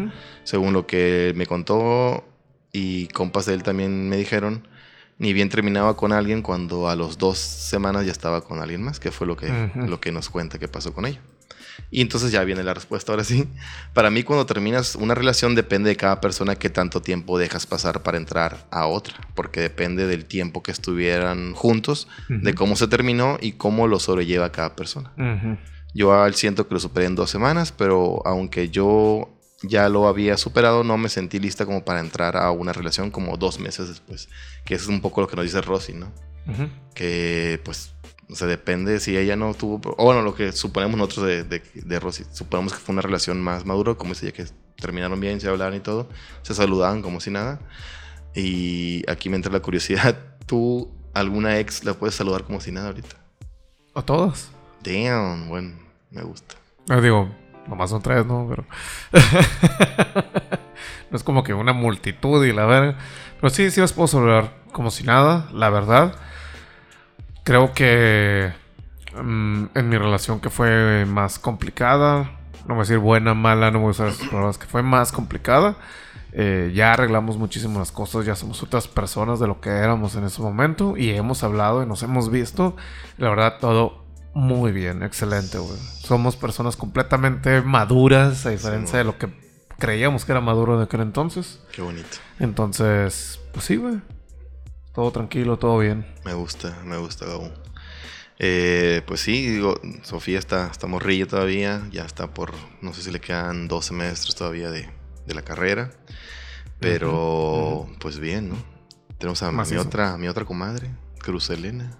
Speaker 2: Según lo que me contó y compas de él también me dijeron, ni bien terminaba con alguien cuando a los dos semanas ya estaba con alguien más, que fue lo que, lo que nos cuenta que pasó con ella. Y entonces ya viene la respuesta ahora sí. Para mí cuando terminas una relación depende de cada persona qué tanto tiempo dejas pasar para entrar a otra, porque depende del tiempo que estuvieran juntos, de cómo se terminó y cómo lo sobrelleva cada persona.
Speaker 3: Ujú.
Speaker 2: Yo al siento que lo superé en dos semanas, pero aunque yo ya lo había superado, no me sentí lista como para entrar a una relación como dos meses después. Que eso es un poco lo que nos dice Rosy, ¿no?
Speaker 3: Ujú.
Speaker 2: Que pues, o sea, depende si ella no tuvo... O bueno, lo que suponemos nosotros de, de, de Rosy. Suponemos que fue una relación más madura, como dice ella, que terminaron bien, se hablaban y todo. Se saludaban como si nada. Y aquí me entra la curiosidad. ¿Tú, alguna ex, la puedes saludar como si nada ahorita?
Speaker 3: ¿A todas?
Speaker 2: Damn, bueno, me gusta.
Speaker 3: Ah, digo, nomás son tres, ¿no? Pero. no es como que una multitud y la verga. Pero sí, sí las puedo saludar como si nada, la verdad. Creo que. mm, en mi relación que fue más complicada. No voy a decir buena, mala, no voy a usar esas palabras. Que fue más complicada. eh, ya arreglamos muchísimas cosas, ya somos otras personas de lo que éramos en ese momento y hemos hablado y nos hemos visto. La verdad, todo muy bien, excelente, güey. Somos personas completamente maduras, a diferencia de lo que creíamos que era maduro en aquel entonces.
Speaker 2: Qué bonito.
Speaker 3: Entonces, pues sí, güey. Todo tranquilo, todo bien.
Speaker 2: Me gusta, me gusta, Gabo. Eh, pues sí, digo, Sofía está, está morrilla todavía, ya está por, no sé si le quedan dos semestres todavía de, de la carrera, pero pues bien, ¿no? Tenemos a mi otra, a mi otra comadre, Cruz Elena.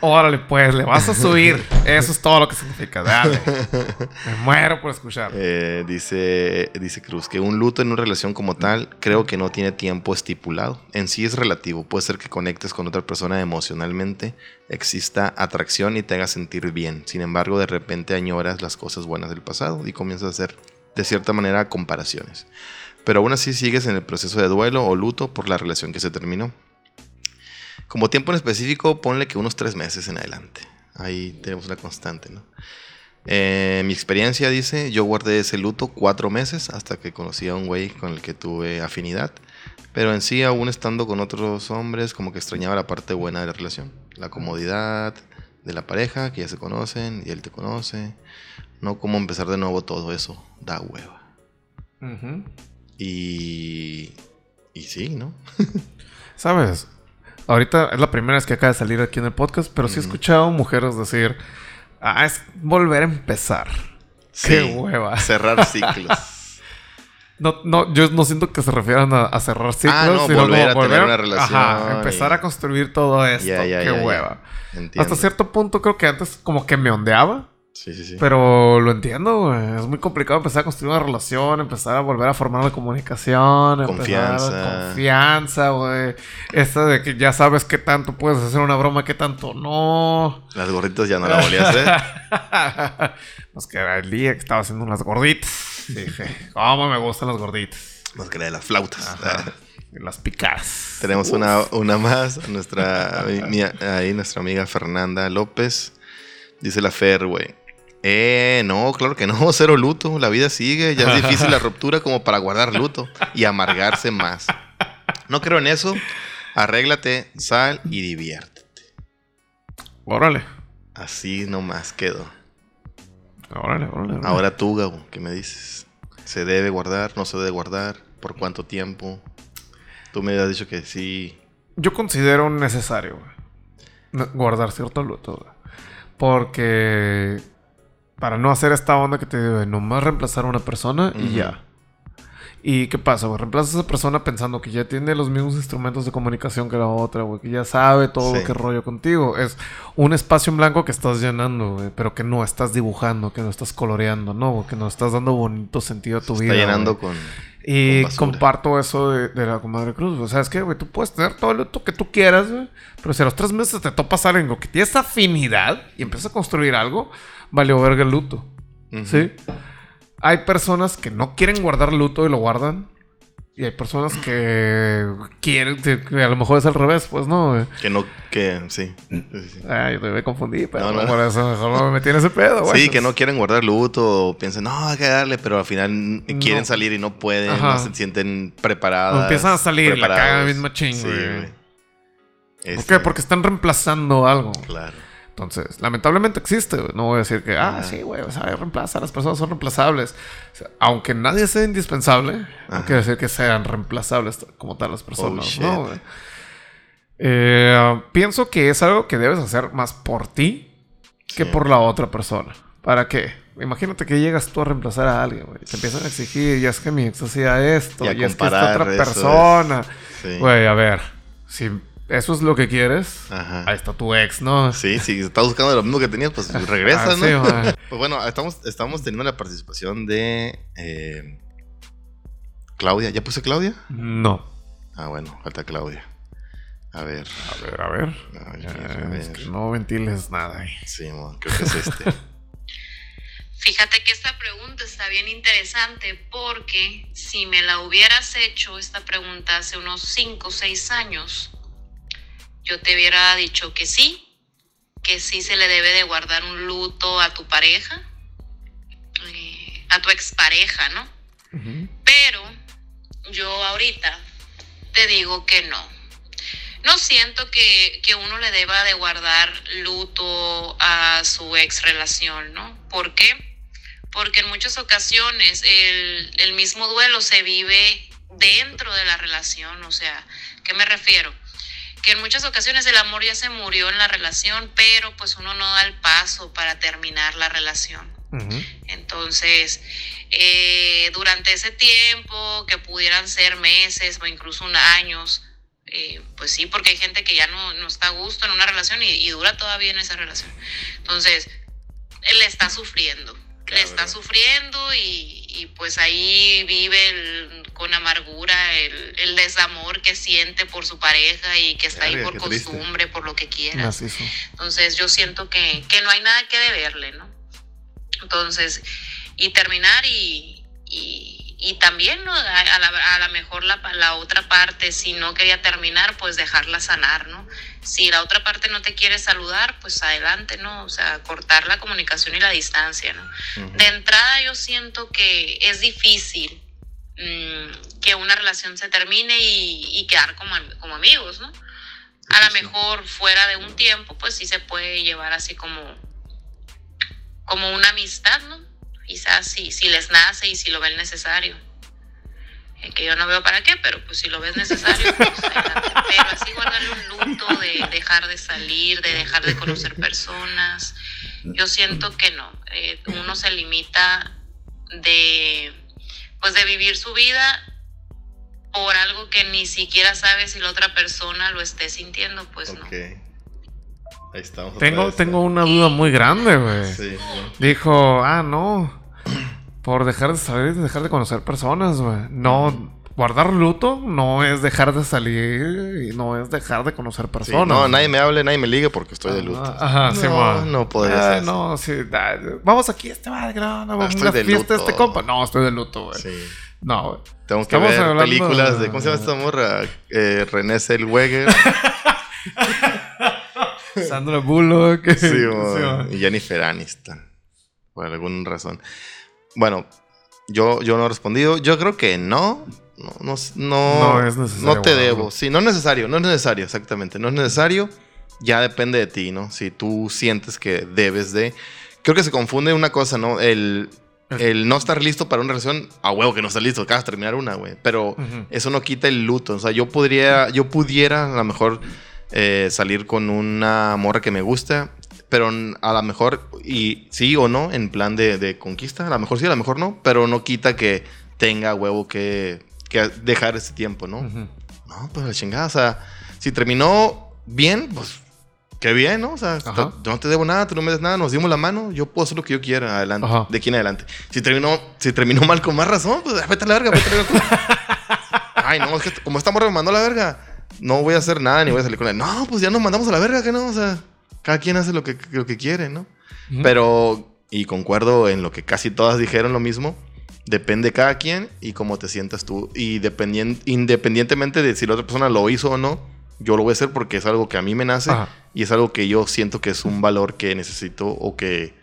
Speaker 3: Órale, pues, le vas a subir. Eso es todo lo que significa. Dale. Me muero por escuchar.
Speaker 2: Eh, dice, dice Cruz que un luto en una relación como tal creo que no tiene tiempo estipulado. En sí es relativo. Puede ser que conectes con otra persona emocionalmente, exista atracción y te haga sentir bien. Sin embargo, de repente añoras las cosas buenas del pasado y comienzas a hacer, de cierta manera, comparaciones. Pero aún así sigues en el proceso de duelo o luto por la relación que se terminó. Como tiempo en específico, ponle que unos tres meses en adelante. Ahí tenemos una constante, ¿no? Eh, mi experiencia dice, yo guardé ese luto cuatro meses hasta que conocí a un güey con el que tuve afinidad. Pero en sí, aún estando con otros hombres, como que extrañaba la parte buena de la relación. La comodidad de la pareja, que ya se conocen y él te conoce. No como empezar de nuevo todo eso. Da hueva. Y... Y sí, ¿no?
Speaker 3: ¿Sabes? Ahorita es la primera vez que acaba de salir aquí en el podcast, pero sí he escuchado mujeres decir, ah, es volver a empezar. Qué
Speaker 2: Sí.
Speaker 3: hueva.
Speaker 2: Cerrar ciclos.
Speaker 3: No, no, yo no siento que se refieran a, a cerrar ciclos,
Speaker 2: Ah, no,
Speaker 3: sino
Speaker 2: volver
Speaker 3: como
Speaker 2: a tener una relación
Speaker 3: Ajá, empezar
Speaker 2: y-
Speaker 3: a construir todo esto. Qué hueva. Hasta cierto punto creo que antes como que me ondeaba.
Speaker 2: Sí, sí, sí.
Speaker 3: Pero lo entiendo, güey. Es muy complicado empezar a construir una relación, empezar a volver a formar una comunicación,
Speaker 2: Confianza.
Speaker 3: confianza, güey. Esta de que ya sabes qué tanto puedes hacer una broma, qué tanto no.
Speaker 2: Las gorditas ya no la volví a hacer.
Speaker 3: Nos queda el día que estaba haciendo unas gorditas. Y dije, ¿cómo me gustan las gorditas?
Speaker 2: Más que la de las flautas.
Speaker 3: Las picadas.
Speaker 2: Tenemos una, una más. Nuestra, mi- ahí nuestra amiga Fernanda López. Dice la Fer, güey. Eh, no, claro que no, cero luto. La vida sigue. Ya es difícil la ruptura como para guardar luto y amargarse más. No creo en eso. Arréglate, sal y diviértete.
Speaker 3: Órale.
Speaker 2: Así nomás quedó.
Speaker 3: Órale, órale. órale.
Speaker 2: Ahora tú, Gabo, ¿qué me dices? ¿Se debe guardar? ¿No se debe guardar? ¿Por cuánto tiempo? Tú me has dicho que sí.
Speaker 3: Yo considero necesario güey, guardar cierto luto. güey. Porque para no hacer esta onda que te digo, nomás reemplazar a una persona y ya. ¿Y qué pasa, güey? Reemplazas a esa persona pensando que ya tiene los mismos instrumentos de comunicación que la otra, güey. Que ya sabe todo
Speaker 2: Sí.
Speaker 3: lo que rollo contigo. Es un espacio en blanco que estás llenando, güey. Pero que no estás dibujando, que no estás coloreando, ¿no? Que no estás dando bonito sentido a tu
Speaker 2: Se
Speaker 3: vida.
Speaker 2: está llenando con.
Speaker 3: Y
Speaker 2: con
Speaker 3: comparto eso de, de la comadre Cruz. O sea, es que, güey, tú puedes tener todo el luto que tú quieras, güey. Pero si a los tres meses te topas algo que tienes afinidad y empiezas a construir algo, vale verga el luto.
Speaker 2: Ujú.
Speaker 3: ¿Sí? Hay personas que no quieren guardar luto y lo guardan. Y hay personas que quieren, que a lo mejor es al revés, pues no.
Speaker 2: Que no, que sí. Sí, sí, sí.
Speaker 3: Ay, yo me confundí, pero
Speaker 2: No, no.
Speaker 3: por eso mejor no me metí en ese pedo, güey.
Speaker 2: Sí, que no quieren guardar luto o piensan, no, hay que darle, pero al final quieren
Speaker 3: No.
Speaker 2: salir y no pueden,
Speaker 3: Ajá.
Speaker 2: no se sienten preparadas.
Speaker 3: O empiezan a salir y la cagan bien machín,
Speaker 2: Sí,
Speaker 3: güey. ¿Por
Speaker 2: Este,
Speaker 3: qué? Porque están reemplazando algo.
Speaker 2: Claro.
Speaker 3: Entonces, lamentablemente existe. No voy a decir que, ah, sí, güey, o sea, reemplaza, las personas son reemplazables. O sea, aunque nadie sea indispensable, no
Speaker 2: Ajá.
Speaker 3: quiere decir que sean reemplazables como tal las personas,
Speaker 2: Oh.
Speaker 3: ¿no? Eh, pienso que es algo que debes hacer más por ti que
Speaker 2: Sí.
Speaker 3: por la otra persona. ¿Para qué? Imagínate que llegas tú a reemplazar a alguien, güey. Te empiezan a exigir, ya es que mi ex hacía esto,
Speaker 2: Y a
Speaker 3: y, es que esta otra persona.
Speaker 2: Sí.
Speaker 3: Güey, a ver, si eso es lo que quieres,
Speaker 2: Ajá.
Speaker 3: ahí está tu ex, ¿no?
Speaker 2: Sí, si estás buscando lo mismo que tenías, pues regresa,
Speaker 3: Ah,
Speaker 2: ¿no?
Speaker 3: sí,
Speaker 2: pues bueno, estamos, estamos teniendo la participación de eh, Claudia. ¿Ya puse Claudia?
Speaker 3: No.
Speaker 2: Ah, bueno, falta Claudia. A ver.
Speaker 3: A ver, a ver.
Speaker 2: A ver,
Speaker 3: Eh, es que no ventiles nada ahí.
Speaker 2: Sí, mo, creo que es este.
Speaker 6: Fíjate que esta pregunta está bien interesante porque si me la hubieras hecho esta pregunta hace unos 5 o 6 años, yo te hubiera dicho que sí, que sí se le debe de guardar un luto a tu pareja, eh, a tu expareja, ¿no? Pero yo ahorita te digo que no. No siento que, que uno le deba de guardar luto a su ex relación, ¿no? ¿Por qué? Porque en muchas ocasiones el, el mismo duelo se vive dentro de la relación. O sea, ¿qué me refiero? Que en muchas ocasiones el amor ya se murió en la relación, pero pues uno no da el paso para terminar la relación.
Speaker 3: Ujú.
Speaker 6: Entonces, eh, durante ese tiempo, que pudieran ser meses o incluso un años, Eh, pues sí, porque hay gente que ya no, no está a gusto en una relación y, y dura todavía en esa relación. Entonces, él está sufriendo, le está sufriendo y, y pues ahí vive el- con amargura el, el desamor que siente por su pareja y que está ahí por
Speaker 2: triste.
Speaker 6: costumbre, por lo que quiera.
Speaker 3: Macizo.
Speaker 6: Entonces yo siento que, que no hay nada que deberle, ¿no? Entonces, y terminar y, y, y también, ¿no? A, a la, a la mejor la, la otra parte, si no quería terminar, pues dejarla sanar, ¿no? Si la otra parte no te quiere saludar, pues adelante, ¿no? O sea, cortar la comunicación y la distancia, ¿no? De entrada yo siento que es difícil mm, que una relación se termine y, y quedar como, como amigos, ¿no? A lo mejor fuera de un tiempo, pues sí se puede llevar así como, como una amistad, ¿no? Quizás si, si les nace y si lo ven necesario. Eh, que yo no veo para qué, pero pues si lo ves necesario, pues adelante. Pero así guardarle un luto de dejar de salir, de dejar de conocer personas. Yo siento que no. Eh, uno se limita de pues de vivir su vida por algo que ni siquiera sabe si la otra persona lo esté sintiendo, pues
Speaker 2: Ok.
Speaker 6: no.
Speaker 2: Ahí estamos.
Speaker 3: Tengo, tengo una duda muy grande, güey.
Speaker 2: Sí, sí.
Speaker 3: Dijo, ah, no. Por dejar de salir, dejar de conocer personas, güey. No, guardar luto no es dejar de salir y no es dejar de conocer
Speaker 2: Sí,
Speaker 3: personas.
Speaker 2: no, nadie me hable, nadie me ligue porque estoy de
Speaker 3: Ah,
Speaker 2: luto.
Speaker 3: Ajá, sí,
Speaker 2: no, no podría
Speaker 3: Ah,
Speaker 2: ser.
Speaker 3: No, sí. ah, Vamos aquí, este madre, no, no,
Speaker 2: Ah,
Speaker 3: vamos a
Speaker 2: estoy
Speaker 3: una
Speaker 2: de
Speaker 3: fiesta
Speaker 2: luto.
Speaker 3: este compa. No, estoy de luto, güey.
Speaker 2: Sí.
Speaker 3: No, güey.
Speaker 2: Tengo que
Speaker 3: Estamos
Speaker 2: ver
Speaker 3: hablando
Speaker 2: películas de. ¿Cómo se llama esta morra? Eh, René Zellweger.
Speaker 3: Sandra Bullock.
Speaker 2: sí,
Speaker 3: Sí,
Speaker 2: y Jennifer Aniston. Por alguna razón. Bueno, yo, yo no he respondido. Yo creo que no. No, no, no,
Speaker 3: No es necesario
Speaker 2: No te debo. Sí, no es necesario. No es necesario, exactamente. No es necesario. Ya depende de ti, ¿no? Si tú sientes que debes de. Creo que se confunde una cosa, ¿no? El, el no estar listo para una relación. A huevo que no estás listo. Acabas de terminar una, güey. Pero eso no quita el luto. O sea, yo podría, yo pudiera a lo mejor eh, salir con una morra que me gusta, pero a lo mejor, y sí o no, en plan de, de conquista, a lo mejor sí, a lo mejor no, pero no quita que tenga huevo que, que dejar ese tiempo, ¿no?
Speaker 3: Ujú.
Speaker 2: No, pues la chingada, o sea, si terminó bien, pues qué bien, ¿no? O sea, yo no te debo nada, tú no me des nada, nos dimos la mano, yo puedo hacer lo que yo quiera, adelante,
Speaker 3: Ajá.
Speaker 2: de aquí en adelante. Si terminó, si terminó mal con más razón, pues vete a la verga, vete a la verga. Ay, no, es que como esta morra me mandó a la verga, no voy a hacer nada ni voy a salir con él. No, pues ya nos mandamos a la verga, que no, o sea, cada quien hace lo que, lo que quiere, ¿no?
Speaker 3: Ujú.
Speaker 2: Pero, y concuerdo en lo que casi todas dijeron lo mismo, depende de cada quien y cómo te sientas tú. Y dependien- independientemente de si la otra persona lo hizo o no, yo lo voy a hacer porque es algo que a mí me nace
Speaker 3: Ajá.
Speaker 2: y es algo que yo siento que es un valor que necesito o que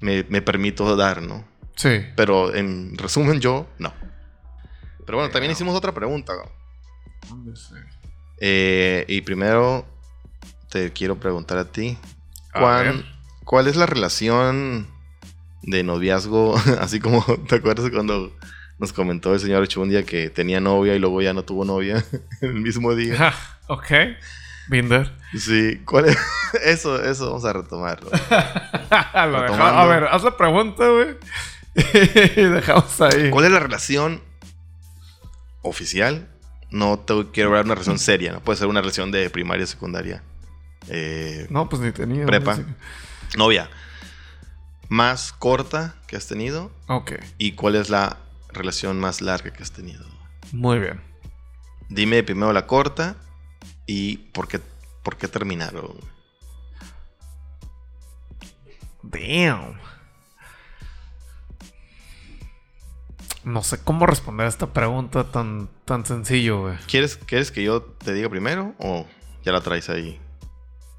Speaker 2: me, me permito dar, ¿no?
Speaker 3: Sí.
Speaker 2: Pero en resumen, yo no. Pero bueno, también hicimos otra pregunta. Eh, y primero te quiero preguntar a ti.
Speaker 3: A
Speaker 2: ¿cuán-
Speaker 3: ver.
Speaker 2: ¿Cuál es la relación de noviazgo? Así como, ¿te acuerdas cuando nos comentó el señor Ocho un día que tenía novia y luego ya no tuvo novia en el mismo día?
Speaker 3: Ja, ok. Binder.
Speaker 2: Sí, ¿cuál es? Eso, eso vamos a retomarlo. Retomando.
Speaker 3: a ver, haz la pregunta, güey. y dejamos ahí.
Speaker 2: ¿Cuál es la relación oficial? No te quiero hablar de una relación seria, ¿no? Puede ser una relación de primaria, secundaria. Eh,
Speaker 3: No, pues ni tenía.
Speaker 2: Prepa. novia. Más corta que has tenido
Speaker 3: Ok.
Speaker 2: y cuál es la relación más larga que has tenido.
Speaker 3: Muy bien.
Speaker 2: Dime primero la corta y por qué, por qué terminaron.
Speaker 3: Damn. No sé cómo responder a esta pregunta tan, tan sencillo, güey.
Speaker 2: ¿Quieres, ¿Quieres que yo te diga primero o ya la traes ahí?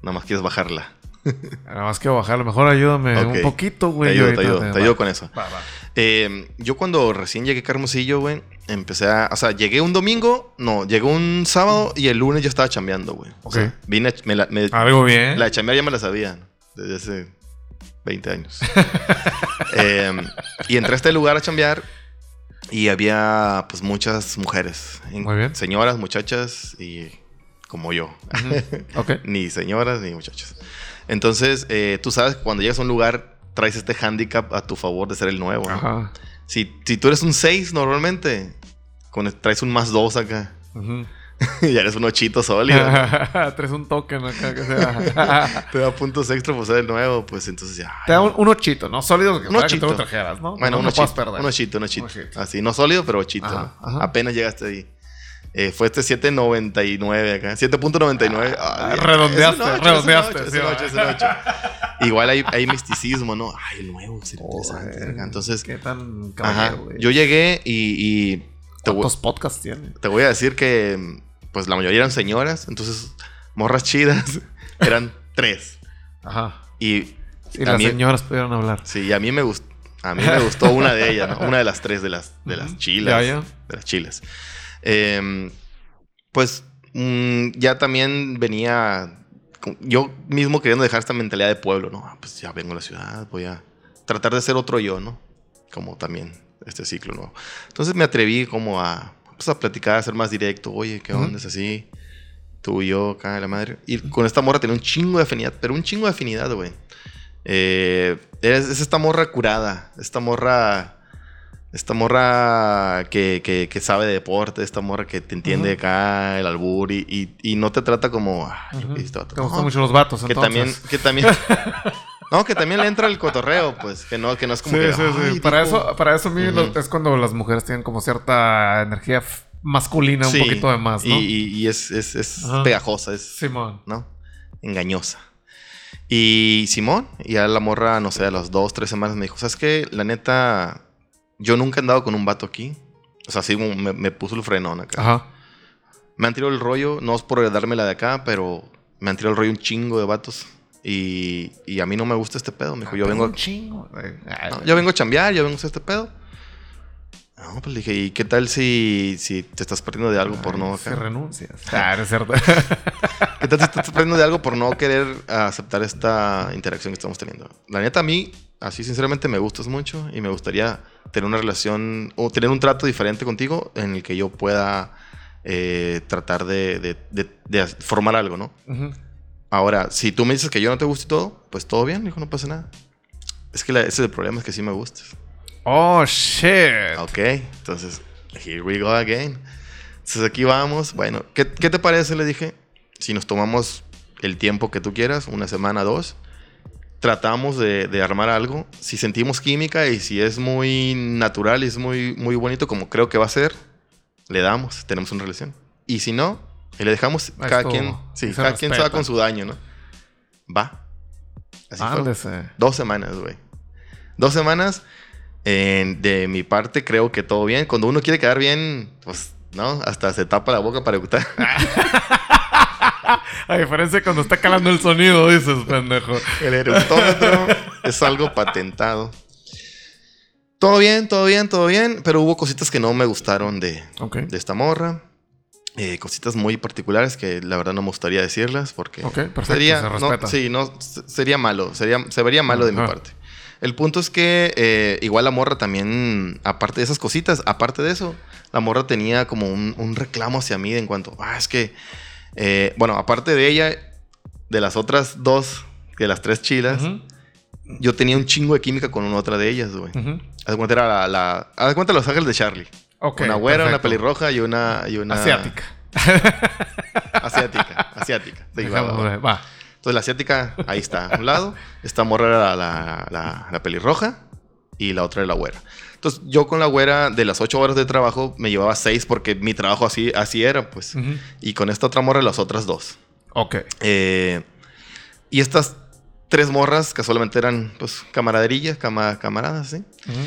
Speaker 2: Nada más quieres bajarla.
Speaker 3: Nada más que bajarle. Mejor ayúdame
Speaker 2: Ok.
Speaker 3: un poquito,
Speaker 2: Te
Speaker 3: güey. y
Speaker 2: ayudo, te ayudo,
Speaker 3: te-
Speaker 2: te ayudo con eso.
Speaker 3: Va, va.
Speaker 2: Eh, yo cuando recién llegué a Hermosillo, güey, empecé a... O sea, llegué un domingo, no, llegué un sábado y el lunes ya estaba chambeando, güey. O sea,
Speaker 3: Ok.
Speaker 2: vine, a- me la, me-
Speaker 3: Algo bien.
Speaker 2: la de chambear ya me la sabía, desde hace 20 años. Eh, y entré a este lugar a chambear y había, pues, muchas mujeres.
Speaker 3: Muy bien.
Speaker 2: Señoras, muchachas y como yo.
Speaker 3: Ujú. Ok.
Speaker 2: ni señoras ni muchachos. Entonces, eh, tú sabes que cuando llegas a un lugar traes este handicap a tu favor de ser el nuevo. ¿no?
Speaker 3: Ajá.
Speaker 2: Si, si tú eres un 6 normalmente, con, traes un más 2 acá.
Speaker 3: Ujú.
Speaker 2: ya eres un ochito sólido. ¿no?
Speaker 3: Traes un token acá que sea.
Speaker 2: Te da puntos extra por ser el nuevo, pues entonces ya.
Speaker 3: Te da un, un ochito, ¿no? Sólido que
Speaker 2: Un
Speaker 3: para que
Speaker 2: ochito.
Speaker 3: tú lo trajeras, ¿no?
Speaker 2: Bueno,
Speaker 3: no, no
Speaker 2: ochito, un ochito, un ochito.
Speaker 3: Un ochito.
Speaker 2: Así, no sólido, pero ochito.
Speaker 3: Ajá,
Speaker 2: ¿no?
Speaker 3: ajá.
Speaker 2: Apenas llegaste ahí. Eh, fue este 7.99 acá. 7.99.
Speaker 3: Ah, redondeaste,
Speaker 2: es
Speaker 3: redondeaste,
Speaker 2: Es
Speaker 3: sí,
Speaker 2: es. Igual hay, hay misticismo, ¿no? Ay, el nuevo, es interesante. Entonces,
Speaker 3: ¿Qué tan
Speaker 2: ajá. Yo llegué y, y te, voy,
Speaker 3: ¿Cuántos podcasts tiene?
Speaker 2: te voy a decir que, pues la mayoría eran señoras. Entonces, morras chidas eran tres.
Speaker 3: Ajá.
Speaker 2: Y
Speaker 3: Y
Speaker 2: a
Speaker 3: las
Speaker 2: mí-
Speaker 3: señoras pudieron hablar.
Speaker 2: Sí, a mí me gustó. A mí me gustó una de ellas, ¿no? Una de las tres de las, de las chilas.
Speaker 3: Ya, ya.
Speaker 2: De las chilas. Em, pues mm, ya también venía. Yo mismo queriendo dejar esta mentalidad de pueblo, ¿no? Ah, pues ya vengo a la ciudad, voy a tratar de ser otro yo, ¿no? Como también este ciclo nuevo. Entonces me atreví como a, pues, a platicar, a ser más directo. Oye, ¿qué onda? Es así. Tú y yo, acá, la madre. Y con esta morra tenía un chingo de afinidad, pero un chingo de afinidad, güey. Eh, es, es esta morra curada, esta morra. Esta morra que, que- que sabe de deporte, esta morra que te entiende acá el albur y, y- y no te trata como. "Ay,
Speaker 3: Ujú.
Speaker 2: este vato".
Speaker 3: Te gustan mucho los vatos,
Speaker 2: que
Speaker 3: entonces.
Speaker 2: también, que también. no, que también le entra el cotorreo, pues. Que no, que no es como
Speaker 3: Sí,
Speaker 2: que.
Speaker 3: sí, sí.
Speaker 2: "Ay,
Speaker 3: Para
Speaker 2: dijo".
Speaker 3: eso, para eso a mí es cuando las mujeres tienen como cierta energía masculina,
Speaker 2: Sí,
Speaker 3: un poquito de más, ¿no?
Speaker 2: Y, es, es, es pegajosa, es.
Speaker 3: Simón.
Speaker 2: ¿no? Engañosa. Y Simón, y ya la morra, no sé, a las dos, tres semanas me dijo, ¿sabes qué? La neta, yo nunca he andado con un vato aquí. O sea, como me, me puso el frenón acá.
Speaker 3: Ajá.
Speaker 2: Me han tirado el rollo, no es por darme la de acá, pero me han tirado el rollo un chingo de vatos. Y, y a mí no me gusta este pedo. Me dijo, yo
Speaker 3: Pero
Speaker 2: vengo,
Speaker 3: un chingo.
Speaker 2: no, yo vengo a chambear, yo vengo a hacer este pedo. No, pues le dije, ¿y qué tal si, si te estás perdiendo de algo por no acá?
Speaker 3: renuncias. Ah, no es cierto.
Speaker 2: ¿Qué tal si te estás perdiendo de algo por no querer ah, aceptar esta interacción que estamos teniendo? La neta, a mí, así sinceramente, me gustas mucho y me gustaría tener una relación o tener un trato diferente contigo en el que yo pueda eh, tratar de, de- de- de formar algo, ¿no? Ahora, si tú me dices que yo no te gusto y todo, pues todo bien, dijo, no pasa nada. Es que la- ese es el problema, es que sí me gustas.
Speaker 3: Oh, shit.
Speaker 2: Ok, entonces, here we go again. Entonces aquí vamos. Bueno, ¿qué, qué te parece? Le dije. Si nos tomamos el tiempo que tú quieras, una semana, dos, tratamos de, de armar algo. Si sentimos química y si es muy natural y es muy, muy bonito, como creo que va a ser, le damos, tenemos una relación. Y si no, y le dejamos,
Speaker 3: Ahí
Speaker 2: cada quien, sí, cada quien se va con su daño, ¿no? Va. Así fue. Dos semanas, güey. Dos semanas. de mi parte, creo que todo bien. Cuando uno quiere quedar bien, pues, ¿no? Hasta se tapa la boca para eructar.
Speaker 3: A diferencia de cuando está calando el sonido, dices, pendejo.
Speaker 2: El eructómetro es algo patentado. Todo bien, todo bien, todo bien. Pero hubo cositas que no me gustaron de, de esta morra. Eh, cositas muy particulares que la verdad no me gustaría decirlas porque
Speaker 3: Ok, perfecto,
Speaker 2: sería,
Speaker 3: se
Speaker 2: no, sí, no, se- sería malo, sería, se vería malo de mi parte. El punto es que eh, igual la morra también, aparte de esas cositas, aparte de eso, la morra tenía como un, un reclamo hacia mí en cuanto, ah, es que, eh, bueno, aparte de ella, de las otras dos, de las tres chilas, yo tenía un chingo de química con una otra de ellas, güey.
Speaker 3: ujú.
Speaker 2: Haz de cuenta era la, la- haz de cuenta los ángeles de Charlie.
Speaker 3: Ok,
Speaker 2: una güera, una pelirroja y una, y una
Speaker 3: Asiática.
Speaker 2: Asiática, asiática. Sí, va, va, va. Entonces la asiática, ahí está, a un lado. Esta morra era la- la pelirroja y la otra era la güera. Entonces yo con la güera de las ocho horas de trabajo me llevaba seis porque mi trabajo así, así era, pues.
Speaker 3: Ujú.
Speaker 2: Y con esta otra morra las otras dos.
Speaker 3: Ok.
Speaker 2: Eh, y estas tres morras casualmente eran pues camaraderillas, cama- camaradas, ¿sí?
Speaker 3: Ujú.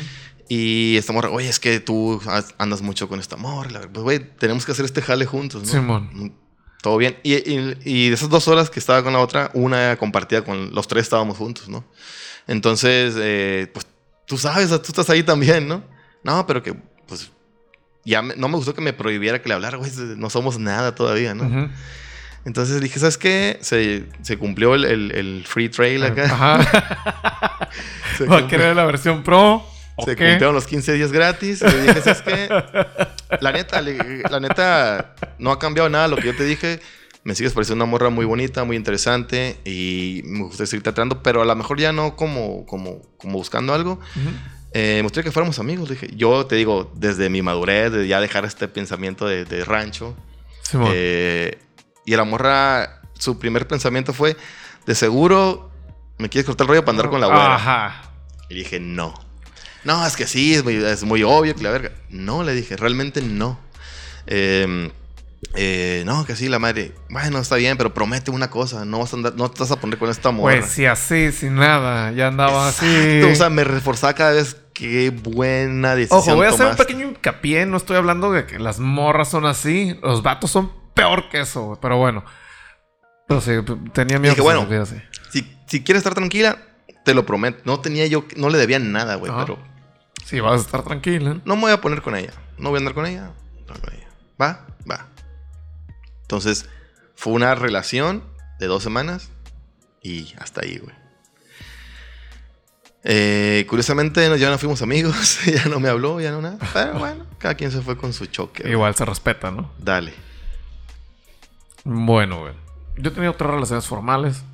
Speaker 2: Y esta morra, oye, es que tú andas mucho con esta morra. Pues, güey, tenemos que hacer este jale juntos, ¿no?
Speaker 3: Simón.
Speaker 2: Mm, Todo bien. Y, y- y de esas dos horas que estaba con la otra, una compartida con los tres estábamos juntos, ¿no? Entonces, eh, pues tú sabes, tú estás ahí también, ¿no? No, pero que, pues, ya me- no me gustó que me prohibiera que le hablara, güey, no somos nada todavía, ¿no? Entonces dije, ¿sabes qué? Se, se cumplió el, el- el free trail acá.
Speaker 3: Ajá.
Speaker 2: Se
Speaker 3: Va a querer la versión pro.
Speaker 2: se
Speaker 3: Ok.
Speaker 2: cumplieron los 15 días gratis. Le dije, ¿sabes qué? La neta, la neta, no ha cambiado nada lo que yo te dije. Me sigues pareciendo una morra muy bonita, muy interesante y me gustaría seguir tratando, pero a lo mejor ya no como, como, como buscando algo.
Speaker 3: Ujú.
Speaker 2: Eh, me gustaría que fuéramos amigos. Le dije, yo te digo, desde mi madurez, de ya dejar este pensamiento de, de rancho. Eh, y la morra, su primer pensamiento fue, de seguro me quieres cortar el rollo para andar con la güera.
Speaker 3: Ajá.
Speaker 2: Y dije, no. No, es que sí, es muy, es muy obvio que la verga. No, le dije, realmente no. Eh, eh, no, que sí, la madre. Bueno, está bien, pero promete una cosa. No vas a, andar, no te vas a poner con esta morra.
Speaker 3: Pues sí, así, sin nada. Ya andaba así.
Speaker 2: O sea, me reforzaba cada vez qué buena decisión
Speaker 3: Ojo, voy a hacer un pequeño hincapié. No estoy hablando de que las morras son así. Los vatos son peor que eso. Pero bueno. Pero sí, tenía miedo
Speaker 2: Dije, bueno. Si, si quieres estar tranquila, te lo prometo. No tenía yo, no le debía nada, güey, pero
Speaker 3: Sí, vas a estar tranquila.
Speaker 2: no me voy a poner con ella. No voy a andar con ella. No con ella. Va, va. Entonces, fue una relación de dos semanas y hasta ahí, güey. Eh, curiosamente, ya no fuimos amigos, ya no me habló, ya no nada. Pero bueno, cada quien se fue con su choque. güey.
Speaker 3: Igual se respeta, ¿no?
Speaker 2: Dale.
Speaker 3: Bueno, güey. Yo he tenido otras relaciones formales.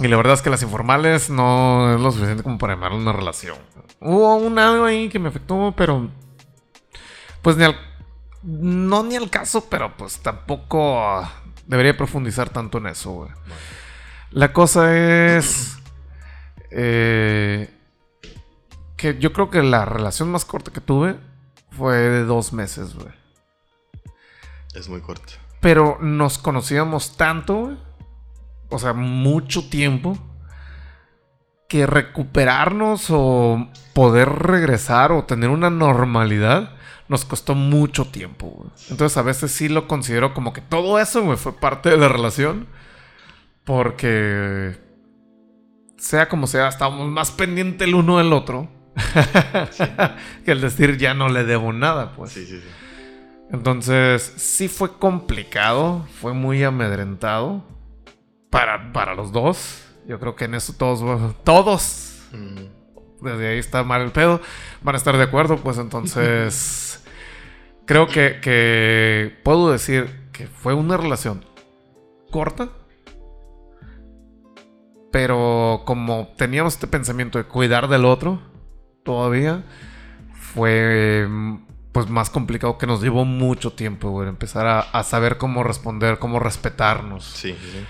Speaker 3: Y la verdad es que las informales no es lo suficiente como para llamarlo una relación. Hubo un algo ahí que me afectó, pero. Pues ni al. No ni al caso, pero pues tampoco ah, debería profundizar tanto en eso, güey. La cosa es. eh, que yo creo que la relación más corta que tuve fue de dos meses, güey.
Speaker 2: Es muy corto.
Speaker 3: Pero nos conocíamos tanto, güey, o sea, mucho tiempo, que recuperarnos o poder regresar o tener una normalidad nos costó mucho tiempo, güey. Entonces a veces sí lo considero como que todo eso, güey, fue parte de la relación. Porque, sea como sea, estábamos más pendientes el uno del otro. que el decir ya no le debo nada, pues.
Speaker 2: Sí, sí, sí.
Speaker 3: Entonces, sí fue complicado, fue muy amedrentado para, para los dos. Yo creo que en eso todos, todos,
Speaker 2: Mm,
Speaker 3: desde ahí está mal el pedo, van a estar de acuerdo. Pues entonces, creo que, que puedo decir que fue una relación corta, pero como teníamos este pensamiento de cuidar del otro todavía, fue pues más complicado que nos llevó mucho tiempo, güey, empezar a, a saber cómo responder, cómo respetarnos.
Speaker 2: Sí, sí.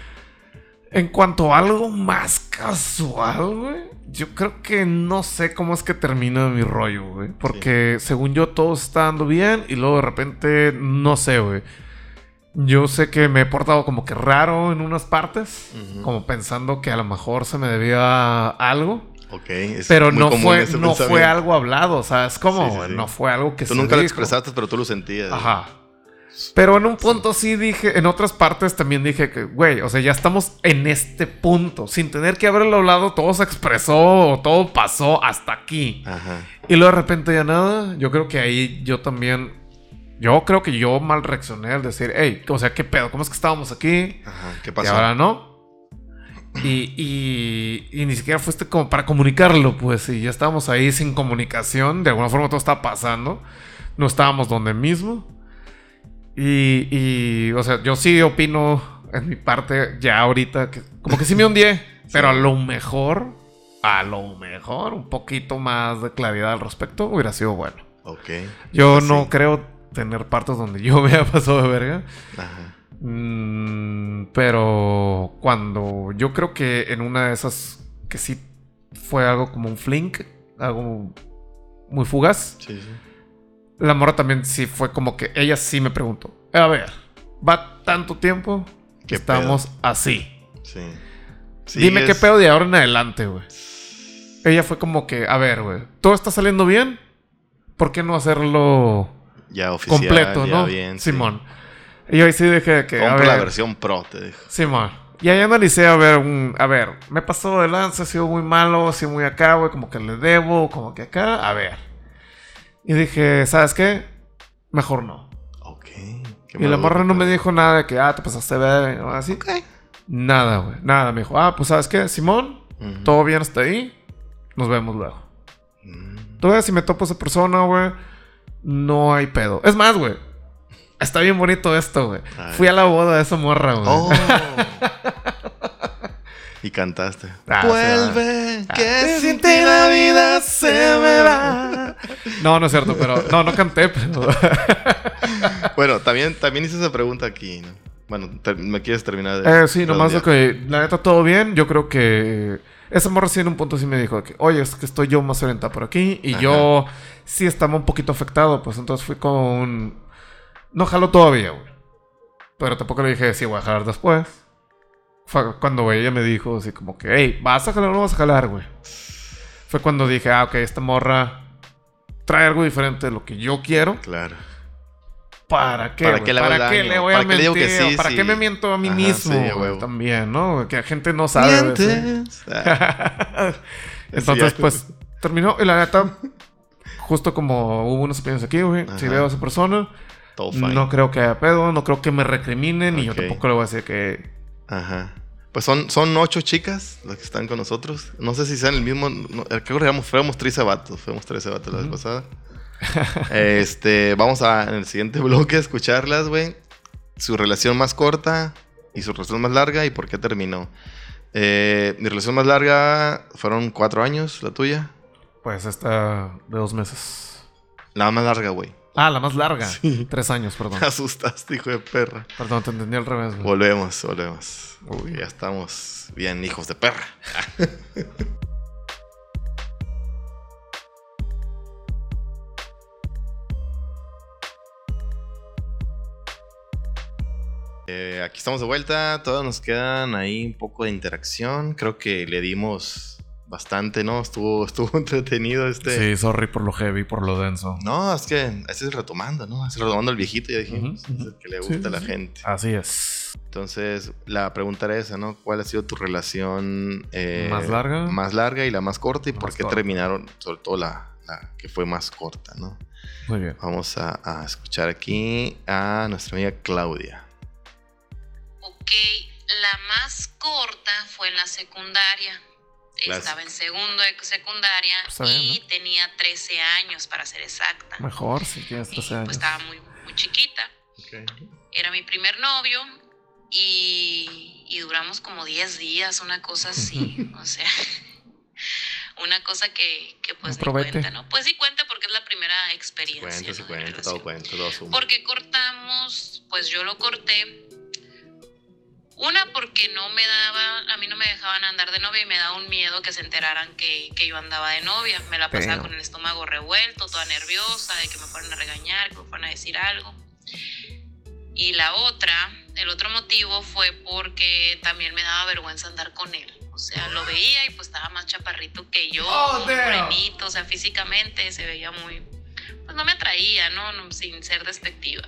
Speaker 3: En cuanto a algo más casual, güey, yo creo que no sé cómo es que termina mi rollo, güey. Porque según yo todo está dando bien y luego de repente, no sé, güey. Yo sé que me he portado como que raro en unas partes, como pensando que a lo mejor se me debía algo.
Speaker 2: Ok. es
Speaker 3: Pero
Speaker 2: muy
Speaker 3: no
Speaker 2: común
Speaker 3: fue,
Speaker 2: ese
Speaker 3: no fue algo hablado, o sea, es como,
Speaker 2: Sí, sí,
Speaker 3: no fue algo que
Speaker 2: Tú
Speaker 3: se
Speaker 2: nunca lo expresaste, pero tú lo sentías.
Speaker 3: Ajá. Pero en un punto sí dije, en otras partes también dije que, güey, o sea, ya estamos en este punto. Sin tener que haberlo hablado, todo se expresó todo pasó hasta aquí.
Speaker 2: Ajá.
Speaker 3: Y luego de repente ya nada. Yo creo que ahí yo también. Yo creo que yo mal reaccioné al decir, hey, o sea, ¿qué pedo? ¿Cómo es que estábamos aquí?
Speaker 2: Ajá. ¿Qué
Speaker 3: Y
Speaker 2: pasó?
Speaker 3: ahora no. Y, y, y ni siquiera fuiste como para comunicarlo, pues. Y ya estábamos ahí sin comunicación. De alguna forma todo estaba pasando. No estábamos donde mismo. Y, y, o sea, yo sí opino en mi parte ya ahorita que como que sí me hundí. Pero a lo mejor, a lo mejor, un poquito más de claridad al respecto hubiera sido bueno.
Speaker 2: Ok.
Speaker 3: Yo
Speaker 2: Pues
Speaker 3: no creo tener partes donde yo me haya pasado de verga.
Speaker 2: Ajá.
Speaker 3: Mm, pero cuando yo creo que en una de esas que sí fue algo como un flink, algo muy fugaz,
Speaker 2: Sí, sí.
Speaker 3: La morra también sí fue como que ella sí me preguntó, a ver, va tanto tiempo que
Speaker 2: ¿Qué
Speaker 3: estamos así.
Speaker 2: Sí. Sí,
Speaker 3: Dime qué pedo de ahora en adelante, güey. Ella fue como que, a ver, güey, todo está saliendo bien, ¿por qué no hacerlo
Speaker 2: Ya oficial.
Speaker 3: completo,
Speaker 2: ya
Speaker 3: no?
Speaker 2: bien, sí.
Speaker 3: Simón. Y yo ahí sí dije que, a
Speaker 2: Compra la
Speaker 3: ver,
Speaker 2: versión pro, te dijo.
Speaker 3: Simón. Y ahí analicé a ver, un, a ver, me pasó de lanza, ha sido muy malo, ha sido muy acá, güey, como que le debo, como que acá, a ver. Y dije, ¿sabes qué? Mejor no.
Speaker 2: Ok. qué
Speaker 3: y la morra no me dijo nada de que, ah, te pasaste ver, o así. Nada, güey, nada. Me dijo, ah, pues ¿sabes qué? Simón, todo bien hasta ahí, nos vemos luego.
Speaker 2: Mm.
Speaker 3: Todavía si me topo a esa persona, güey, no hay pedo. Es más, güey, está bien bonito esto, güey. Fui a la boda de esa morra, güey.
Speaker 2: Oh. y cantaste.
Speaker 3: Ah,
Speaker 2: Vuelve,
Speaker 3: Ah.
Speaker 2: que sin ti la vida se me va.
Speaker 3: No, no es cierto, pero. No, no canté, pero.
Speaker 2: bueno, también, también hice esa pregunta aquí, ¿no? Bueno, ¿me quieres terminar de
Speaker 3: Eh, sí, nomás lo
Speaker 2: redondear?
Speaker 3: que, la neta, todo bien. Yo creo que esa morra sí en un punto sí me dijo que, oye, es que estoy yo más orientado por aquí. Y
Speaker 2: Ajá.
Speaker 3: yo sí estaba un poquito afectado, pues entonces fui con un... No jalo todavía, güey. Pero tampoco le dije, sí, voy a jalar después. Fue cuando ella me dijo así como que, hey, ¿vas a jalar o no vas a jalar, güey? Fue cuando dije, ah, ok, esta morra trae algo diferente de lo que yo quiero.
Speaker 2: Claro.
Speaker 3: ¿Para qué?
Speaker 2: ¿Para qué le
Speaker 3: ¿Para qué le voy a
Speaker 2: ¿Para qué le digo
Speaker 3: mentir?
Speaker 2: que sí,
Speaker 3: ¿Para
Speaker 2: sí?
Speaker 3: qué me miento a mí
Speaker 2: Ajá,
Speaker 3: mismo?
Speaker 2: sí, huevo.
Speaker 3: También, ¿no? Que la gente no sabe.
Speaker 2: Mientes. Ah,
Speaker 3: Entonces, pues, terminó. Y la neta, justo como hubo unas opiniones aquí, güey. Si veo a esa persona, no creo que haya pedo, no creo que me recriminen. Y yo tampoco le voy a decir que.
Speaker 2: Ajá. Pues son, son ocho chicas las que están con nosotros. No sé si sean el mismo. No, creo que fuéramos 13 vatos. Fuimos 13 vatos la vez pasada. este, vamos a en el siguiente bloque a escucharlas, güey. Su relación más corta y su relación más larga y por qué terminó. Eh, mi relación más larga fueron cuatro años, la tuya.
Speaker 3: Pues esta de dos meses.
Speaker 2: La más larga, güey.
Speaker 3: Ah, la más larga.
Speaker 2: Sí.
Speaker 3: Tres años, perdón.
Speaker 2: Me asustaste, hijo de perra.
Speaker 3: Perdón, te entendí al revés, güey.
Speaker 2: Volvemos, volvemos.
Speaker 3: Uy.
Speaker 2: Ya estamos bien, hijos de perra. Eh, aquí estamos de vuelta, todos nos quedan ahí un poco de interacción. Creo que le dimos bastante, ¿no? Estuvo, estuvo entretenido este.
Speaker 3: Sí, sorry por lo heavy, por lo denso.
Speaker 2: No, es que ese es retomando, ¿no? Es retomando el viejito, ya dijimos. Es el que le
Speaker 3: Sí,
Speaker 2: gusta a la
Speaker 3: sí.
Speaker 2: gente.
Speaker 3: Así es.
Speaker 2: Entonces, la pregunta era esa, ¿no? ¿Cuál ha sido tu relación eh,
Speaker 3: ¿Más larga?
Speaker 2: Más larga y la más corta y por qué
Speaker 3: corta.
Speaker 2: terminaron, sobre todo la, la que fue más corta, ¿no?
Speaker 3: Muy bien.
Speaker 2: Vamos a, a escuchar aquí a nuestra amiga Claudia.
Speaker 6: Ok, la más corta fue en la secundaria. Estaba en segundo de secundaria
Speaker 3: Está bien,
Speaker 6: y tenía 13 años, para ser exacta.
Speaker 3: Mejor si tienes
Speaker 6: Y,
Speaker 3: 13 años.
Speaker 6: pues estaba muy, muy chiquita. Era mi primer novio y, y duramos como 10 días, una cosa así. o sea, una cosa que, que pues
Speaker 3: probete.
Speaker 6: cuenta, ¿no? Pues sí cuenta porque es la primera experiencia.
Speaker 2: Cuenta,
Speaker 6: ¿no? de
Speaker 2: cuenta, todo cuenta, todo suma.
Speaker 6: ¿Por qué cortamos? Pues yo lo corté. Una, porque no me daba, a mí no me dejaban andar de novia y me daba un miedo que se enteraran que, que yo andaba de novia. Me la pasaba
Speaker 3: Pero.
Speaker 6: con el estómago revuelto, toda nerviosa, de que me fueran a regañar, que me fueran a decir algo. Y la otra, el otro motivo fue porque también me daba vergüenza andar con él. O sea, lo veía y pues estaba más chaparrito que yo,
Speaker 3: Oh,
Speaker 6: morenito, o sea, físicamente se veía muy, pues no me atraía, ¿no? No, sin ser despectiva.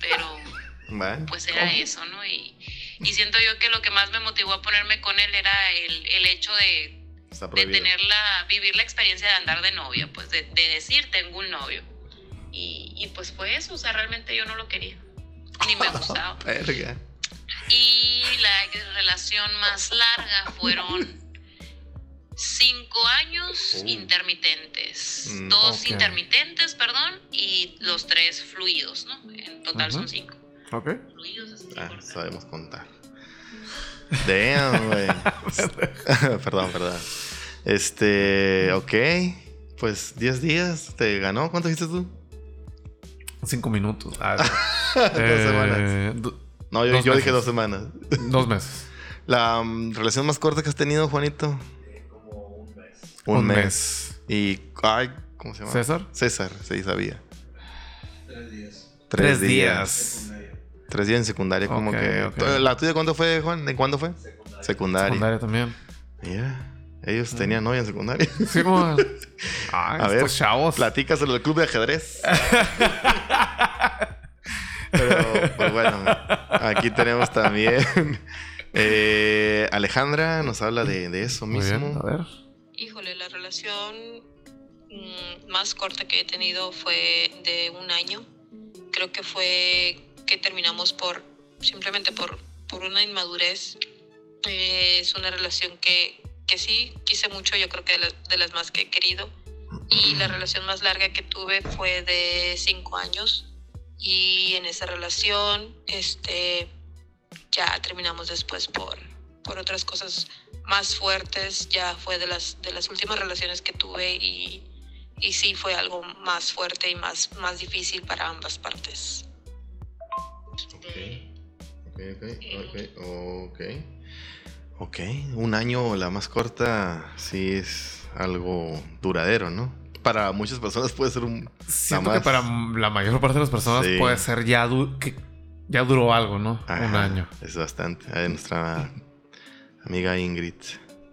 Speaker 6: Pero
Speaker 2: Bueno,
Speaker 6: pues era eso, ¿no? Y, y siento yo que lo que más me motivó a ponerme con él era el, el hecho de, tener la, vivir la experiencia de andar de novia, pues de, de decir tengo un novio. Y, y pues fue eso, o sea, realmente yo no lo quería, ni me gustaba.
Speaker 2: Verga.
Speaker 6: Y la relación más larga fueron cinco años
Speaker 2: Oh.
Speaker 6: intermitentes.
Speaker 2: Mm,
Speaker 6: Dos intermitentes, perdón, y los tres fluidos, ¿no? En total son cinco.
Speaker 3: Ok.
Speaker 2: Ah, sabemos contar. Damn, güey. perdón, perdón. Este, ok. Pues 10 días te ganó. ¿Cuánto dijiste tú?
Speaker 3: Cinco minutos. Ah,
Speaker 2: Dos
Speaker 3: eh,
Speaker 2: semanas.
Speaker 3: do-
Speaker 2: No, yo, dije dos semanas.
Speaker 3: dos meses.
Speaker 2: La mm, relación más corta que has tenido, Juanito. un
Speaker 3: Un
Speaker 2: mes.
Speaker 3: mes.
Speaker 2: Y, ay, ¿cómo se llama?
Speaker 3: ¿César?
Speaker 2: César, sí, sabía.
Speaker 7: Tres días.
Speaker 2: Tres,
Speaker 3: Tres
Speaker 2: días.
Speaker 3: días.
Speaker 2: Tres días en secundaria, como que. ¿La tuya cuándo fue, Juan? ¿De cuándo fue? Secundaria.
Speaker 3: Secundaria también.
Speaker 2: Mira, ellos tenían novia en secundaria.
Speaker 3: Sí, como... Ay,
Speaker 2: A ver,
Speaker 3: chavos.
Speaker 2: Platícaselo del club de ajedrez. Pero, pues bueno, aquí tenemos también. eh, Alejandra nos habla de, de eso
Speaker 3: Muy
Speaker 2: mismo.
Speaker 3: bien, a ver.
Speaker 5: Híjole, la relación mm, más corta que he tenido fue de un año. Creo que fue que terminamos por simplemente por, por una inmadurez. Eh, es una relación que, que sí quise mucho, yo creo que de las, de las más que he querido. Y la relación más larga que tuve fue de cinco años. Y en esa relación, este, ya terminamos después por, por otras cosas más fuertes. Ya fue de las, de las últimas relaciones que tuve y, y sí fue algo más fuerte y más, más difícil para ambas partes.
Speaker 2: Ok, ok, ok, ok. Ok, un año la más corta sí es algo duradero, ¿no? Para muchas personas puede ser un...
Speaker 3: Siento
Speaker 2: más-
Speaker 3: que para la mayor parte de las personas
Speaker 2: Sí.
Speaker 3: puede ser ya du- que ya duró algo, ¿no? Un año.
Speaker 2: Es bastante. Nuestra amiga Ingrid.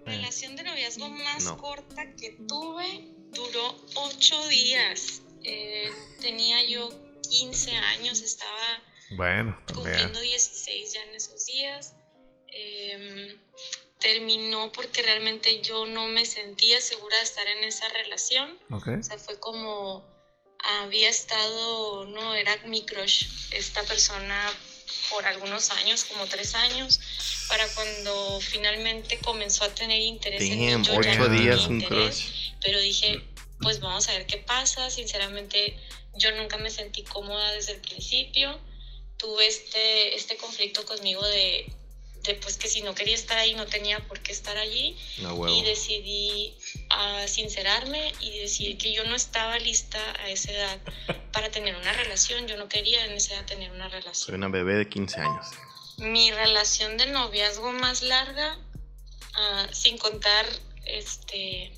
Speaker 5: Relación de noviazgo más
Speaker 2: No.
Speaker 5: corta que tuve duró ocho días. Eh, tenía yo 15 años, estaba
Speaker 3: Bueno, también.
Speaker 5: cumpliendo 16 ya en esos días. Em, terminó porque realmente yo no me sentía segura de estar en esa relación.
Speaker 3: Ok.
Speaker 5: O sea, fue como había estado, no, era mi crush, esta persona por algunos años, como tres años, para cuando finalmente comenzó a tener interés en mí,
Speaker 2: Damn,
Speaker 5: yo
Speaker 2: ocho días un
Speaker 5: interés,
Speaker 2: crush.
Speaker 5: pero dije, pues vamos a ver qué pasa, sinceramente yo nunca me sentí cómoda desde el principio, tuve este, este conflicto conmigo de, de pues que si no quería estar ahí no tenía por qué estar allí,
Speaker 2: No
Speaker 5: y decidí ah, sincerarme y decir que yo no estaba lista a esa edad para tener una relación. Yo no quería en esa edad tener una
Speaker 2: Soy
Speaker 5: relación.
Speaker 2: una bebé de 15 años.
Speaker 5: Mi relación de noviazgo más larga, ah, sin contar este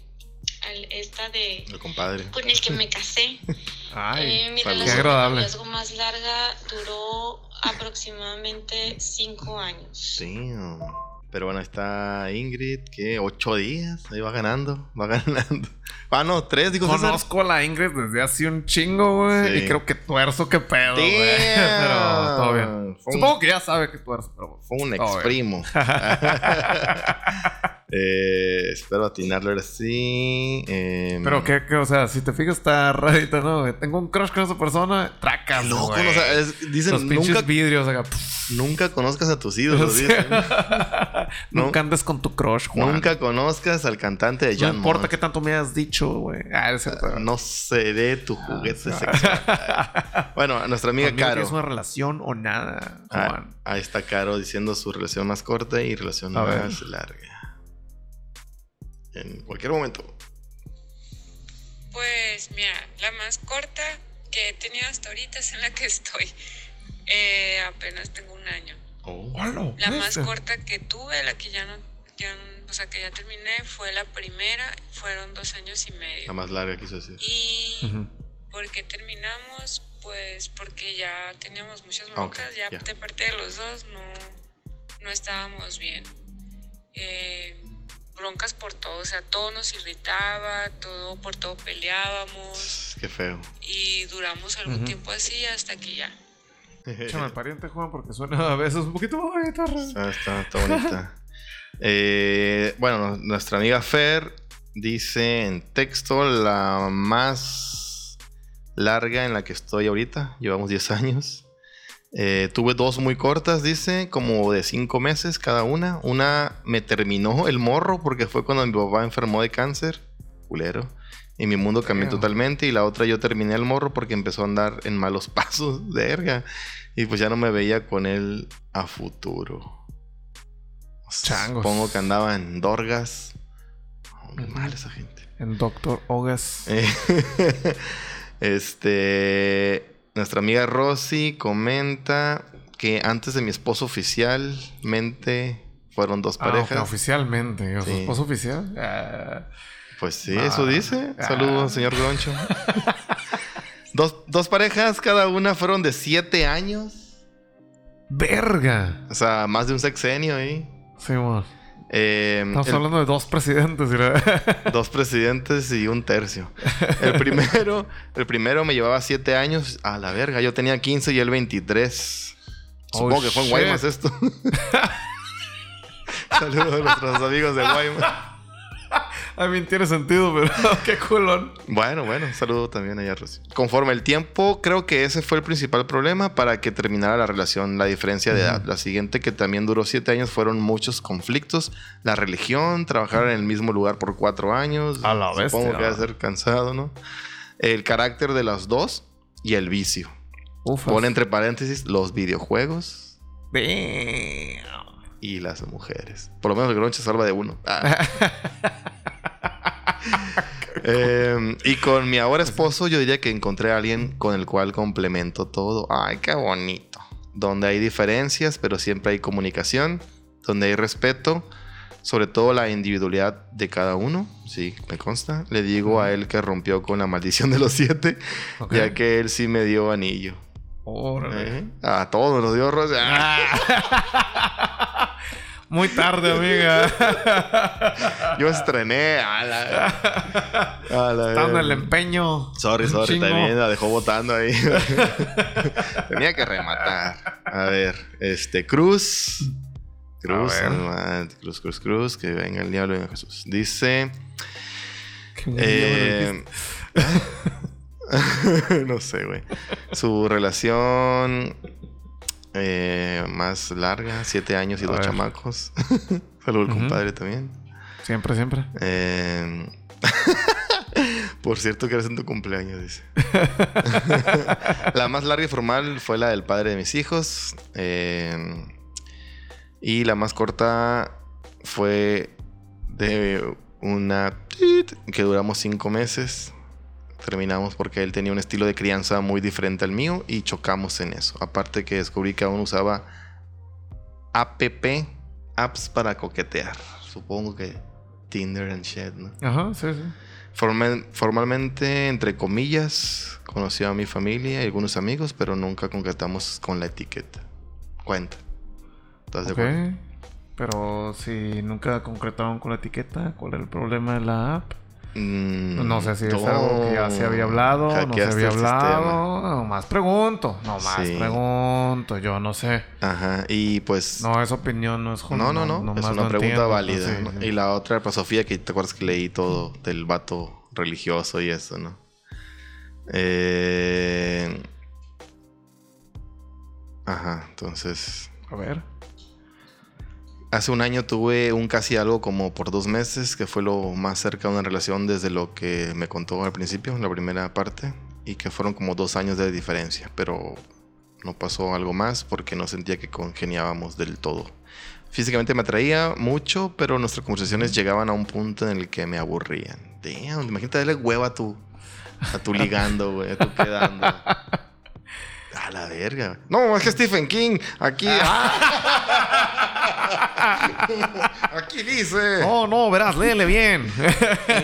Speaker 5: al- esta de
Speaker 2: El compadre.
Speaker 5: con el que me casé.
Speaker 3: Ay,
Speaker 5: Eh, mi
Speaker 2: salud.
Speaker 5: relación de más larga duró aproximadamente cinco años.
Speaker 2: Damn. Pero bueno, está Ingrid, que ocho días, ahí va ganando, va ganando. Ah, no, tres, digo César.
Speaker 3: Conozco a la Ingrid desde hace un chingo, güey.
Speaker 2: Sí.
Speaker 3: Y creo que tuerzo, qué pedo, güey. Pero todo bien.
Speaker 2: Fue un-
Speaker 3: Supongo que ya sabe que tuerzo, pero.
Speaker 2: Fue un ex primo. Eh, espero atinarlo ahora sí. Eh,
Speaker 3: Pero que, que, o sea, si te fijas, está rarita, ¿no? Tengo un crush con esa persona, tracas,
Speaker 2: Qué loco,
Speaker 3: güey.
Speaker 2: ¿no? O sea, es- dicen,
Speaker 3: Los
Speaker 2: nunca,
Speaker 3: vidrios acá.
Speaker 2: nunca conozcas a tus
Speaker 3: o
Speaker 2: ídolos.
Speaker 3: sea.
Speaker 2: No.
Speaker 3: Nunca andes con tu crush, Juan.
Speaker 2: Nunca conozcas al cantante de
Speaker 3: No
Speaker 2: John
Speaker 3: importa qué tanto me hayas dicho, güey. Ah, es cierto.
Speaker 2: No seré tu juguete
Speaker 3: Ah,
Speaker 2: sexual. Bueno, nuestra amiga
Speaker 3: Conmigo
Speaker 2: Caro.
Speaker 3: tienes una relación o nada,
Speaker 2: Ah,
Speaker 3: Juan.
Speaker 2: ahí está Caro diciendo su relación más corta y relación
Speaker 3: A ver.
Speaker 2: más larga. En cualquier momento.
Speaker 8: Pues mira, la más corta que he tenido hasta ahorita es en la que estoy. Eh, apenas tengo un año.
Speaker 2: Oh.
Speaker 3: Hola,
Speaker 8: La más
Speaker 3: este.
Speaker 8: corta que tuve, la que ya no, ya no- o sea, que ya terminé, fue la primera. Fueron dos años y medio.
Speaker 2: La más larga quiso decir.
Speaker 8: Y
Speaker 3: Ujú.
Speaker 8: ¿por qué terminamos? Pues porque ya teníamos muchas
Speaker 2: Ok,
Speaker 8: broncas, ya
Speaker 2: ya.
Speaker 8: de parte de los dos no, no estábamos bien. Eh, broncas por todo, o sea, todo nos irritaba, todo por todo peleábamos
Speaker 2: Qué feo.
Speaker 8: y duramos algún tiempo así hasta que ya.
Speaker 3: Échame al pariente, Juan, porque suena a veces un poquito guitarra.
Speaker 2: Ah, está, está bonita. Eh, bueno, nuestra amiga Fer dice en texto la más larga en la que estoy ahorita. Llevamos 10 años. Eh, tuve dos muy cortas, dice, como de 5 meses cada una. Una me terminó el morro porque fue cuando mi papá enfermó de cáncer. Culero. Y mi mundo cambió totalmente. Y la otra yo terminé el morro porque empezó a andar en malos pasos de verga. Y pues ya no me veía con él a futuro.
Speaker 3: Changos.
Speaker 2: Supongo que andaba en Dorgas. Oh,
Speaker 3: Ujú.
Speaker 2: mal esa gente.
Speaker 3: En Doctor Ogas.
Speaker 2: Eh, este. Nuestra amiga Rosy comenta que antes de mi esposo oficialmente fueron dos
Speaker 3: Ah,
Speaker 2: parejas.
Speaker 3: oficialmente. ¿O ¿Su
Speaker 2: Sí.
Speaker 3: esposo oficial? Ah.
Speaker 2: Pues sí,
Speaker 3: Ah.
Speaker 2: eso dice.
Speaker 3: Ah.
Speaker 2: Saludos, señor Groncho. dos, dos parejas, cada una fueron de siete años.
Speaker 3: ¡Verga!
Speaker 2: O sea, más de un sexenio ahí.
Speaker 3: Sí, bueno.
Speaker 2: Eh,
Speaker 3: Estamos
Speaker 2: el-
Speaker 3: hablando de dos presidentes.
Speaker 2: Dos presidentes y un tercio. El primero, el primero me llevaba siete años. A la verga, yo tenía 15 y él 23.
Speaker 3: Oh,
Speaker 2: Supongo que fue en. Guaymas esto. Saludos a nuestros amigos de Guaymas.
Speaker 3: A mí tiene sentido, pero qué culón.
Speaker 2: Bueno, bueno, un saludo también allá, Rosy. Conforme el tiempo, creo que ese fue el principal problema para que terminara la relación, la diferencia de edad. La siguiente, que también duró siete años, fueron muchos conflictos. La religión, trabajar en el mismo lugar por cuatro años.
Speaker 3: A la bestia.
Speaker 2: Supongo que va a ser cansado, ¿no? El carácter de las dos y el vicio.
Speaker 3: Ufas.
Speaker 2: Pone entre paréntesis los videojuegos
Speaker 3: Damn.
Speaker 2: y las mujeres. Por lo menos el Groncho salva de uno. Ah. Eh, y con mi ahora esposo, yo diría que encontré a alguien con el cual complemento todo. Ay, qué bonito. donde hay diferencias, pero siempre hay comunicación, donde hay respeto, sobre todo la individualidad de cada uno, sí, me consta. Le digo a él que rompió con la maldición de los siete,
Speaker 3: Ok.
Speaker 2: ya que él sí me dio anillo.
Speaker 3: Órale.
Speaker 2: ¿Eh? A todos nos dio rosa.
Speaker 3: Ah. Muy tarde, amiga.
Speaker 2: Yo estrené. A la, a la
Speaker 3: Estando el empeño.
Speaker 2: Sorry, sorry, también la dejó votando ahí. Tenía que rematar. A ver, este, Cruz. Cruz, Cruz, Cruz, Cruz, que venga el diablo y venga Jesús. Dice. Eh, no sé, güey. Su relación eh, más larga, siete años y
Speaker 3: A
Speaker 2: dos
Speaker 3: ver.
Speaker 2: chamacos. Saludos al
Speaker 3: Ujú.
Speaker 2: compadre también.
Speaker 3: Siempre, siempre.
Speaker 2: Eh, Por cierto, que eres en tu cumpleaños, dice. la más larga y formal fue la del padre de mis hijos. eh, y la más corta fue de una que duramos cinco meses. Terminamos porque él tenía un estilo de crianza muy diferente al mío y chocamos en eso. Aparte que descubrí que aún usaba app, apps para coquetear. Supongo que Tinder and shit, ¿no?
Speaker 3: Ajá, sí, sí.
Speaker 2: Formal- formalmente, entre comillas, conoció a mi familia y algunos amigos, pero nunca concretamos con la etiqueta. Cuenta. ¿Estás de
Speaker 3: Ok.
Speaker 2: acuerdo?
Speaker 3: Pero si nunca concretaron con la etiqueta, ¿cuál era el problema de la app?
Speaker 2: Mm,
Speaker 3: No sé si es algo que ya se había hablado, no se había hablado. Nomás pregunto, nomás
Speaker 2: Sí.
Speaker 3: pregunto, yo no sé.
Speaker 2: Ajá, y pues...
Speaker 3: No, es opinión, no es jun-
Speaker 2: No, no, no, es una
Speaker 3: no
Speaker 2: pregunta
Speaker 3: entiendo,
Speaker 2: válida.
Speaker 3: sí,
Speaker 2: ¿no?
Speaker 3: sí.
Speaker 2: Y la otra, pues Sofía, que te acuerdas que leí todo del vato religioso y eso, ¿no? Eh... Ajá, entonces...
Speaker 3: A ver.
Speaker 2: Hace un año tuve un casi algo como por dos meses, que fue lo más cerca de una relación desde lo que me contó al principio, en la primera parte, y que fueron como dos años de diferencia, pero no pasó algo más porque no sentía que congeniábamos del todo. Físicamente me atraía mucho, pero nuestras conversaciones llegaban a un punto en el que me aburrían. Damn, imagínate darle hueva a tu, a tu ligando, güey, a tu quedando. A la verga. No, es que Stephen King, aquí. aquí dice.
Speaker 3: No, no, verás, léele bien.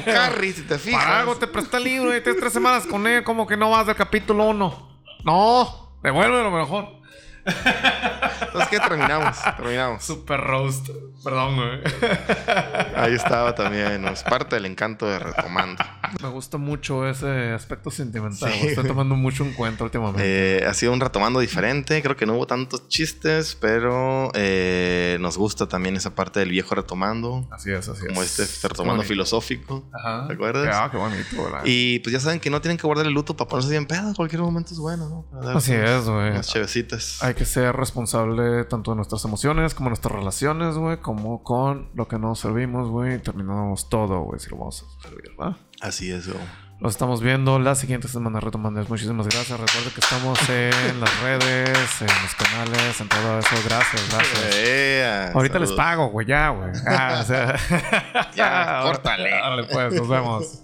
Speaker 2: Carrie, si te fijas.
Speaker 3: Para algo te presta el libro y tienes tres semanas con él, como que no vas del capítulo uno. No, devuélvelo mejor.
Speaker 2: Entonces, ¿qué terminamos? Terminamos.
Speaker 3: Super roast. Perdón, güey.
Speaker 2: Ahí estaba también. Es parte del encanto de Retomando.
Speaker 3: Me gusta mucho ese aspecto sentimental.
Speaker 2: Sí.
Speaker 3: Estoy tomando mucho en cuenta últimamente.
Speaker 2: Eh, ha sido un retomando diferente. Creo que no hubo tantos chistes, pero eh, nos gusta también esa parte del viejo retomando.
Speaker 3: así es, así
Speaker 2: Como
Speaker 3: es.
Speaker 2: este retomando filosófico.
Speaker 3: Ajá.
Speaker 2: ¿Te acuerdas?
Speaker 3: Ah, qué bonito, ¿verdad?
Speaker 2: Y pues ya saben que no tienen que guardar el luto para ponerse bien pedo. Cualquier momento es bueno, ¿no?
Speaker 3: Así es, güey.
Speaker 2: Unas chevecitas.
Speaker 3: Hay que ser responsable tanto de nuestras emociones como de nuestras relaciones, güey, como con lo que nos servimos, güey. y Terminamos todo, güey, si lo vamos a servir, ¿va?
Speaker 2: Así es, güey.
Speaker 3: Los estamos viendo la siguiente semana, retomando. Muchísimas gracias. Recuerden que estamos en las redes, en los canales, en todo eso. Gracias, gracias.
Speaker 2: Ea,
Speaker 3: Ahorita les pago, güey, ya, güey. Ah, o sea.
Speaker 2: Ya, córtale.
Speaker 3: Órale, pues, nos vemos.